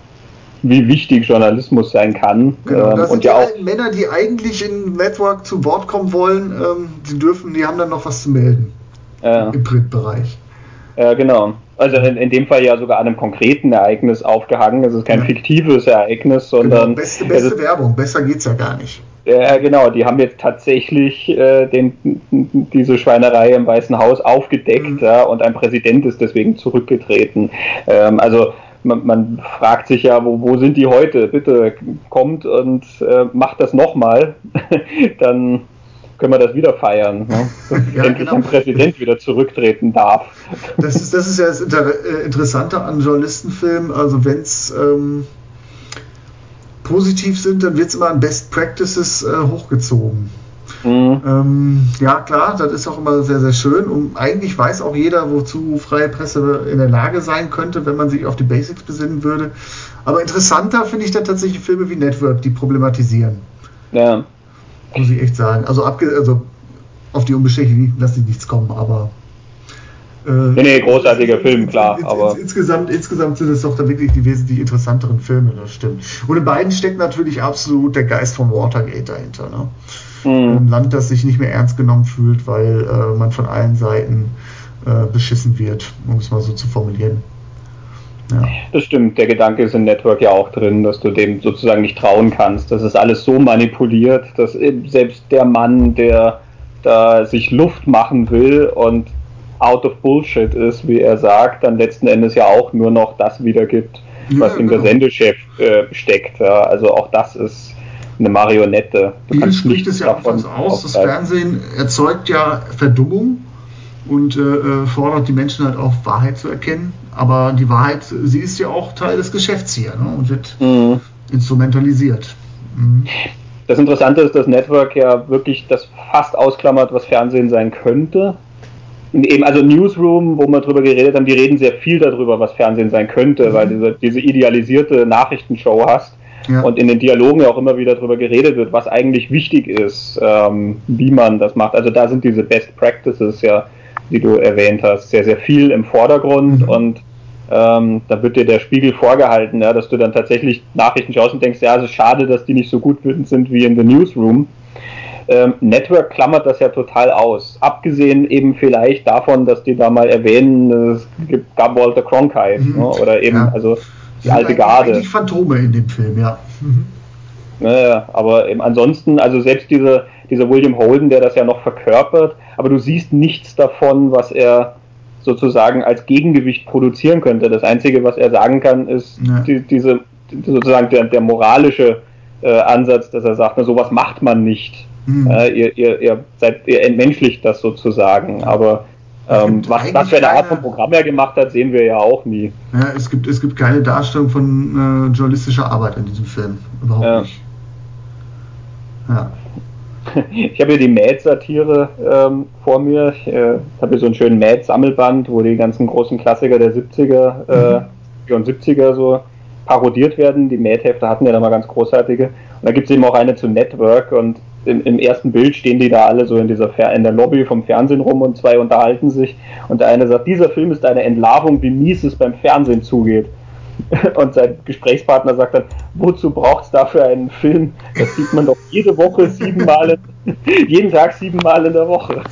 wie wichtig Journalismus sein kann. Genau, ähm, das sind und ja auch Männer, die eigentlich in Network zu Wort kommen wollen, ähm, die dürfen, die haben dann noch was zu melden ja. im Printbereich. Ja, genau. Also in, in, dem Fall ja sogar an einem konkreten Ereignis aufgehangen. Es ist kein ja. fiktives Ereignis, genau, sondern. Genau, beste, beste ist, Werbung, besser geht's ja gar nicht. Ja, genau, die haben jetzt tatsächlich äh, den, diese Schweinerei im Weißen Haus aufgedeckt mhm. ja, und ein Präsident ist deswegen zurückgetreten. Ähm, also man, man, fragt sich ja, wo, wo sind die heute? Bitte kommt und äh, macht das nochmal. Dann können wir das wieder feiern, ne? dass ja, endlich genau. ein Präsident wieder zurücktreten darf. Das ist, das ist ja das äh, Interessante an Journalistenfilmen, also wenn es ähm, positiv sind, dann wird es immer an Best Practices äh, hochgezogen. Mhm. Ähm, ja, klar, das ist auch immer sehr, sehr schön. Und eigentlich weiß auch jeder, wozu freie Presse in der Lage sein könnte, wenn man sich auf die Basics besinnen würde. Aber interessanter finde ich da tatsächlich Filme wie Network, die problematisieren. Ja. Muss ich echt sagen. Also, abge also auf die Unbeschädigten lasse ich nichts kommen, aber. Äh, nee, nee, großartiger Film, klar. Ins, aber insgesamt, insgesamt sind es doch da wirklich die wesentlich interessanteren Filme, das stimmt. Und in beiden steckt natürlich absolut der Geist von Watergate dahinter. Ne? Mhm. Ein Land, das sich nicht mehr ernst genommen fühlt, weil äh, man von allen Seiten äh, beschissen wird, um es mal so zu formulieren. Ja. Das stimmt, der Gedanke ist im Network ja auch drin, dass du dem sozusagen nicht trauen kannst. Das ist alles so manipuliert, dass selbst der Mann, der da sich Luft machen will und out of Bullshit ist, wie er sagt, dann letzten Endes ja auch nur noch das wiedergibt, was ja, ihm der genau. Sendechef äh, steckt. Ja, also auch das ist eine Marionette. Du Hier spricht es ja anfangs aus, das Fernsehen erzeugt ja Verdummung und äh, äh, fordert die Menschen halt auf, Wahrheit zu erkennen. Aber die Wahrheit, sie ist ja auch Teil des Geschäfts hier ne? und wird mhm. instrumentalisiert. Mhm. Das Interessante ist, dass Network ja wirklich das fast ausklammert, was Fernsehen sein könnte. Eben, also Newsroom, wo wir drüber geredet haben, die reden sehr viel darüber, was Fernsehen sein könnte, mhm. weil du diese, diese idealisierte Nachrichtenshow hast ja. und in den Dialogen ja auch immer wieder darüber geredet wird, was eigentlich wichtig ist, ähm, wie man das macht. Also da sind diese Best Practices ja, die du erwähnt hast, sehr, sehr viel im Vordergrund mhm. und ähm, da wird dir der Spiegel vorgehalten, ja, dass du dann tatsächlich Nachrichten schaust und denkst, ja, es ist schade, dass die nicht so gut sind wie in the Newsroom. Ähm, Network klammert das ja total aus. Abgesehen eben vielleicht davon, dass die da mal erwähnen, es gibt, gab Walter Cronkite mhm. ne, oder eben, ja. also die alte eigentlich, Garde. Eigentlich Phantome in dem Film, ja. Mhm. Naja, aber eben ansonsten, also selbst diese, dieser William Holden, der das ja noch verkörpert, aber du siehst nichts davon, was er sozusagen als Gegengewicht produzieren könnte. Das Einzige, was er sagen kann, ist ja. die, diese sozusagen der, der moralische äh, Ansatz, dass er sagt, na, sowas macht man nicht. Mhm. Äh, ihr, ihr, ihr, seid, ihr entmenschlicht das sozusagen. Aber ähm, was, was für eine Art von Programm er gemacht hat, sehen wir ja auch nie. Ja, es gibt, es gibt keine Darstellung von äh, journalistischer Arbeit in diesem Film. Überhaupt ja. nicht. Ja. Ich habe hier die Mad-Satire ähm, vor mir. Ich äh, habe hier so einen schönen Mad-Sammelband, wo die ganzen großen Klassiker der 70er äh, mhm. und 70er so parodiert werden. Die Mad-Hefte hatten ja da mal ganz großartige. Und da gibt es eben auch eine zu Network und im, im, ersten Bild stehen die da alle so in dieser in der Lobby vom Fernsehen rum und zwei unterhalten sich und der eine sagt, dieser Film ist eine Entlarvung, wie mies es beim Fernsehen zugeht. Und sein Gesprächspartner sagt dann, wozu braucht es dafür einen Film? Das sieht man doch jede Woche siebenmal, jeden Tag siebenmal in der Woche.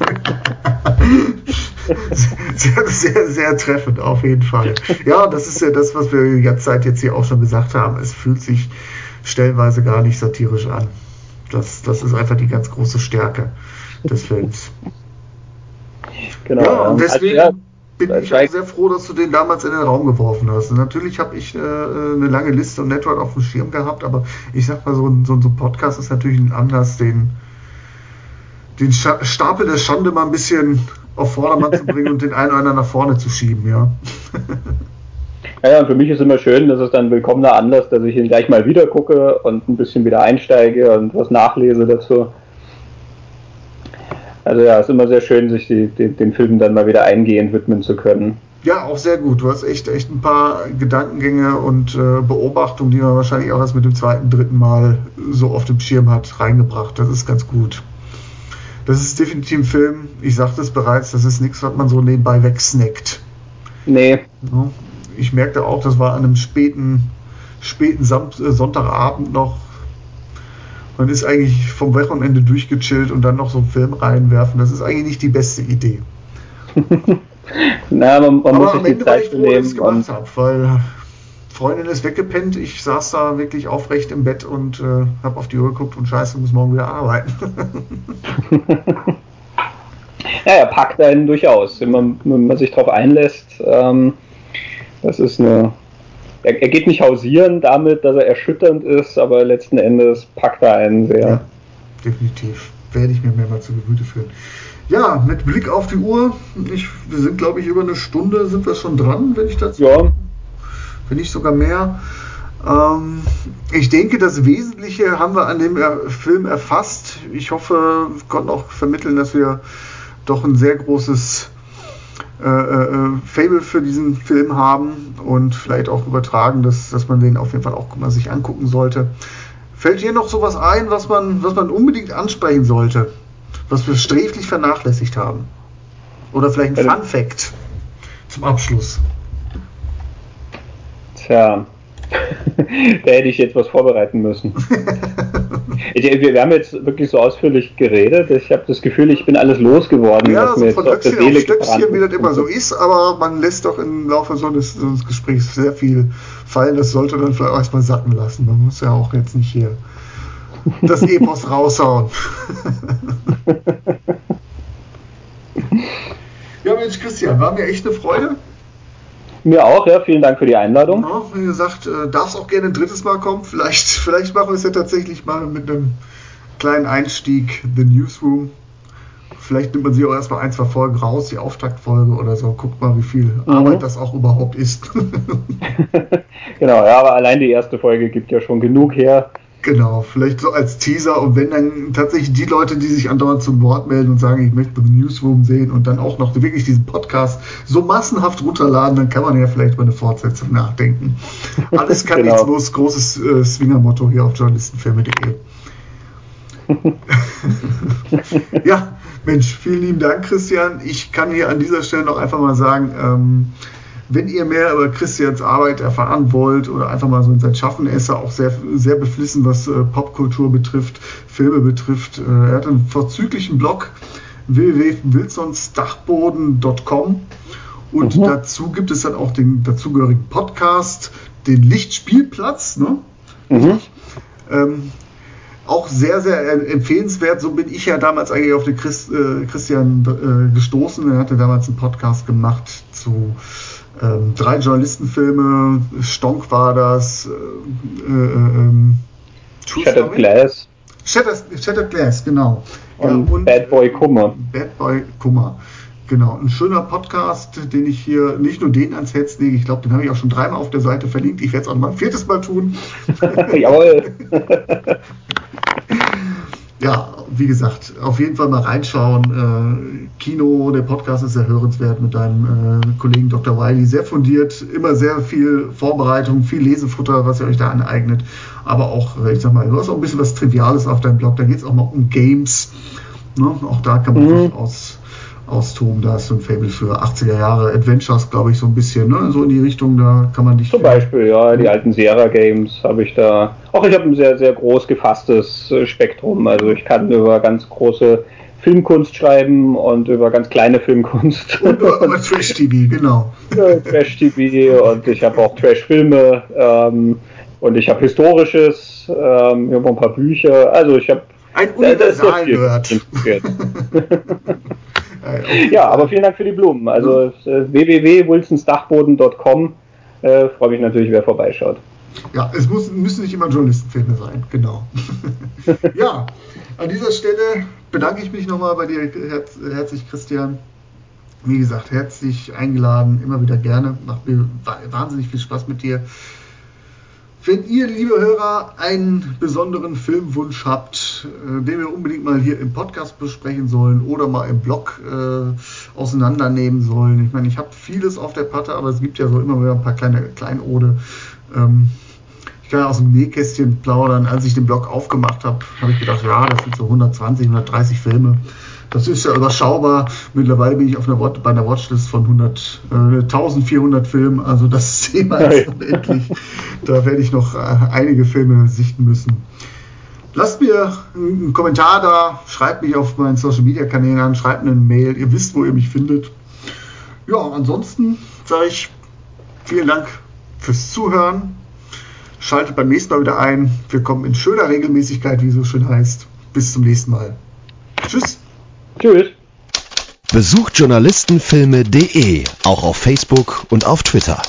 Sehr, sehr, sehr treffend, auf jeden Fall. Ja, das ist ja das, was wir die ganze Zeit jetzt hier auch schon gesagt haben. Es fühlt sich stellenweise gar nicht satirisch an. Das, das ist einfach die ganz große Stärke des Films. Genau. Ja, und deswegen. Also, ja bin ich sehr froh, dass du den damals in den Raum geworfen hast. Und natürlich habe ich äh, eine lange Liste und Network auf dem Schirm gehabt, aber ich sag mal, so ein, so ein Podcast ist natürlich ein Anlass, den, den Stapel der Schande mal ein bisschen auf Vordermann zu bringen und den einen oder anderen nach vorne zu schieben, ja. Ja, ja, und für mich ist immer schön, dass es dann ein willkommener Anlass, dass ich ihn gleich mal wieder gucke und ein bisschen wieder einsteige und was nachlese dazu. Also ja, ist immer sehr schön, sich die, die, den Filmen dann mal wieder eingehend widmen zu können. Ja, auch sehr gut. Du hast echt, echt ein paar Gedankengänge und äh, Beobachtungen, die man wahrscheinlich auch erst mit dem zweiten, dritten Mal so auf dem Schirm hat, reingebracht. Das ist ganz gut. Das ist definitiv ein Film, ich sagte es bereits, das ist nichts, was man so nebenbei wegsnackt. Nee. Ich merkte auch, das war an einem späten, späten äh, Sonntagabend noch man ist eigentlich vom Wochenende durchgechillt und dann noch so einen Film reinwerfen. Das ist eigentlich nicht die beste Idee. Na, man, man muss am Ende war ich froh, dass ich gemacht habe, weil Freundin ist weggepennt. Ich saß da wirklich aufrecht im Bett und äh, habe auf die Uhr geguckt und scheiße, muss morgen wieder arbeiten. ja, er packt einen durchaus, wenn man, wenn man sich darauf einlässt. Ähm, das ist eine er, er, geht nicht hausieren damit, dass er erschütternd ist, aber letzten Endes packt er einen sehr. Ja, definitiv. Werde ich mir mehr mal zu Gemüte führen. Ja, mit Blick auf die Uhr, ich, wir sind glaube ich über eine Stunde, sind wir schon dran, wenn ich dazu. Ja. Wenn nicht sogar mehr. Ähm, ich denke, das Wesentliche haben wir an dem Film erfasst. Ich hoffe, wir konnten auch vermitteln, dass wir doch ein sehr großes äh, äh, Fable für diesen Film haben und vielleicht auch übertragen, dass, dass man den auf jeden Fall auch mal sich angucken sollte. Fällt dir noch sowas ein, was man, was man unbedingt ansprechen sollte, was wir sträflich vernachlässigt haben? Oder vielleicht ein Fun Fact zum Abschluss. Tja, da hätte ich jetzt was vorbereiten müssen. wir haben jetzt wirklich so ausführlich geredet. Ich habe das Gefühl, ich bin alles losgeworden. Ja, was so mir von jetzt Höchstchen auf Stöckchen, wie das immer so ist, aber man lässt doch im Laufe so eines, so eines Gesprächs sehr viel fallen. Das sollte dann vielleicht erstmal sacken lassen. Man muss ja auch jetzt nicht hier das Epos raushauen. ja, Mensch, Christian, war mir echt eine Freude. Mir auch, ja. Vielen Dank für die Einladung. Ja, wie gesagt, äh, darf es auch gerne ein drittes Mal kommen. Vielleicht, vielleicht machen wir es ja tatsächlich mal mit einem kleinen Einstieg, The Newsroom. Vielleicht nimmt man sich auch erstmal ein, zwei Folgen raus, die Auftaktfolge oder so. Guckt mal, wie viel mhm. Arbeit das auch überhaupt ist. genau, ja, aber allein die erste Folge gibt ja schon genug her. Genau, vielleicht so als Teaser und wenn dann tatsächlich die Leute, die sich andauernd zum Wort melden und sagen, ich möchte den Newsroom sehen und dann auch noch wirklich diesen Podcast so massenhaft runterladen, dann kann man ja vielleicht über eine Fortsetzung nachdenken. Alles kann, genau. nichts muss, großes äh, Swinger-Motto hier auf journalistenfilme.de. ja, Mensch, vielen lieben Dank, Christian. Ich kann hier an dieser Stelle noch einfach mal sagen, ähm, wenn ihr mehr über Christians Arbeit erfahren wollt oder einfach mal so in sein Schaffen, er ist ja auch sehr, sehr beflissen, was äh, Popkultur betrifft, Filme betrifft. Äh, er hat einen vorzüglichen Blog www.wilsonsdachboden.com und mhm. dazu gibt es dann auch den dazugehörigen Podcast, den Lichtspielplatz. Ne? Mhm. Ähm, auch sehr, sehr empfehlenswert. So bin ich ja damals eigentlich auf den Christ, äh, Christian äh, gestoßen. Er hatte damals einen Podcast gemacht zu ähm, drei Journalistenfilme, Stonk war das, äh, äh, ähm, Shattered Glass. Shattered, Shattered Glass, genau. Und, ja, und Bad Boy Kummer. Bad Boy Kummer. Genau, ein schöner Podcast, den ich hier nicht nur den ans Herz lege, ich glaube, den habe ich auch schon dreimal auf der Seite verlinkt. Ich werde es auch noch mal ein viertes Mal tun. Jawohl. ja, wie gesagt, auf jeden Fall mal reinschauen. Äh, Kino, der Podcast ist sehr hörenswert mit deinem äh, Kollegen Dr. Wiley. Sehr fundiert, immer sehr viel Vorbereitung, viel Lesefutter, was ihr euch da aneignet. Aber auch, äh, ich sag mal, du hast auch ein bisschen was Triviales auf deinem Blog. Da geht es auch mal um Games. Ne? Auch da kann man mhm. durchaus austoben. Da ist so ein Fable für 80er Jahre Adventures, glaube ich, so ein bisschen, ne? so in die Richtung, da kann man dich. Zum Beispiel, ja, die alten Sierra Games habe ich da. Auch ich habe ein sehr, sehr groß gefasstes äh, Spektrum. Also ich kann über ganz große Filmkunst schreiben und über ganz kleine Filmkunst. Und über Trash-TV, genau. Ja, Trash-TV und ich habe auch Trash-Filme ähm, und ich habe Historisches, ähm, ich habe ein paar Bücher. Also ich habe ein Universal gehört. ja, aber vielen Dank für die Blumen. Also äh, www.wilsonsdachboden.com äh, freue mich natürlich, wer vorbeischaut. Ja, es muss, müssen nicht immer Journalistenfilme sein, genau. ja, an dieser Stelle bedanke ich mich nochmal bei dir herz, herzlich, Christian. Wie gesagt, herzlich eingeladen, immer wieder gerne. Macht mir wahnsinnig viel Spaß mit dir. Wenn ihr, liebe Hörer, einen besonderen Filmwunsch habt, äh, den wir unbedingt mal hier im Podcast besprechen sollen oder mal im Blog äh, auseinandernehmen sollen. Ich meine, ich habe vieles auf der Patte, aber es gibt ja so immer wieder ein paar kleine Kleinode. Ähm, ich kann ja aus dem Nähkästchen plaudern. Als ich den Blog aufgemacht habe, habe ich gedacht, ja, das sind so 120, 130 Filme. Das ist ja überschaubar. Mittlerweile bin ich auf einer bei einer Watchlist von 100, äh, 1400 Filmen. Also das Thema ist unendlich. Da werde ich noch äh, einige Filme sichten müssen. Lasst mir einen Kommentar da, schreibt mich auf meinen Social Media Kanälen an, schreibt eine Mail. Ihr wisst, wo ihr mich findet. Ja, ansonsten sage ich vielen Dank fürs Zuhören. Schaltet beim nächsten Mal wieder ein. Wir kommen in schöner Regelmäßigkeit, wie es so schön heißt. Bis zum nächsten Mal. Tschüss. Tschüss. Besucht journalistenfilme.de auch auf Facebook und auf Twitter.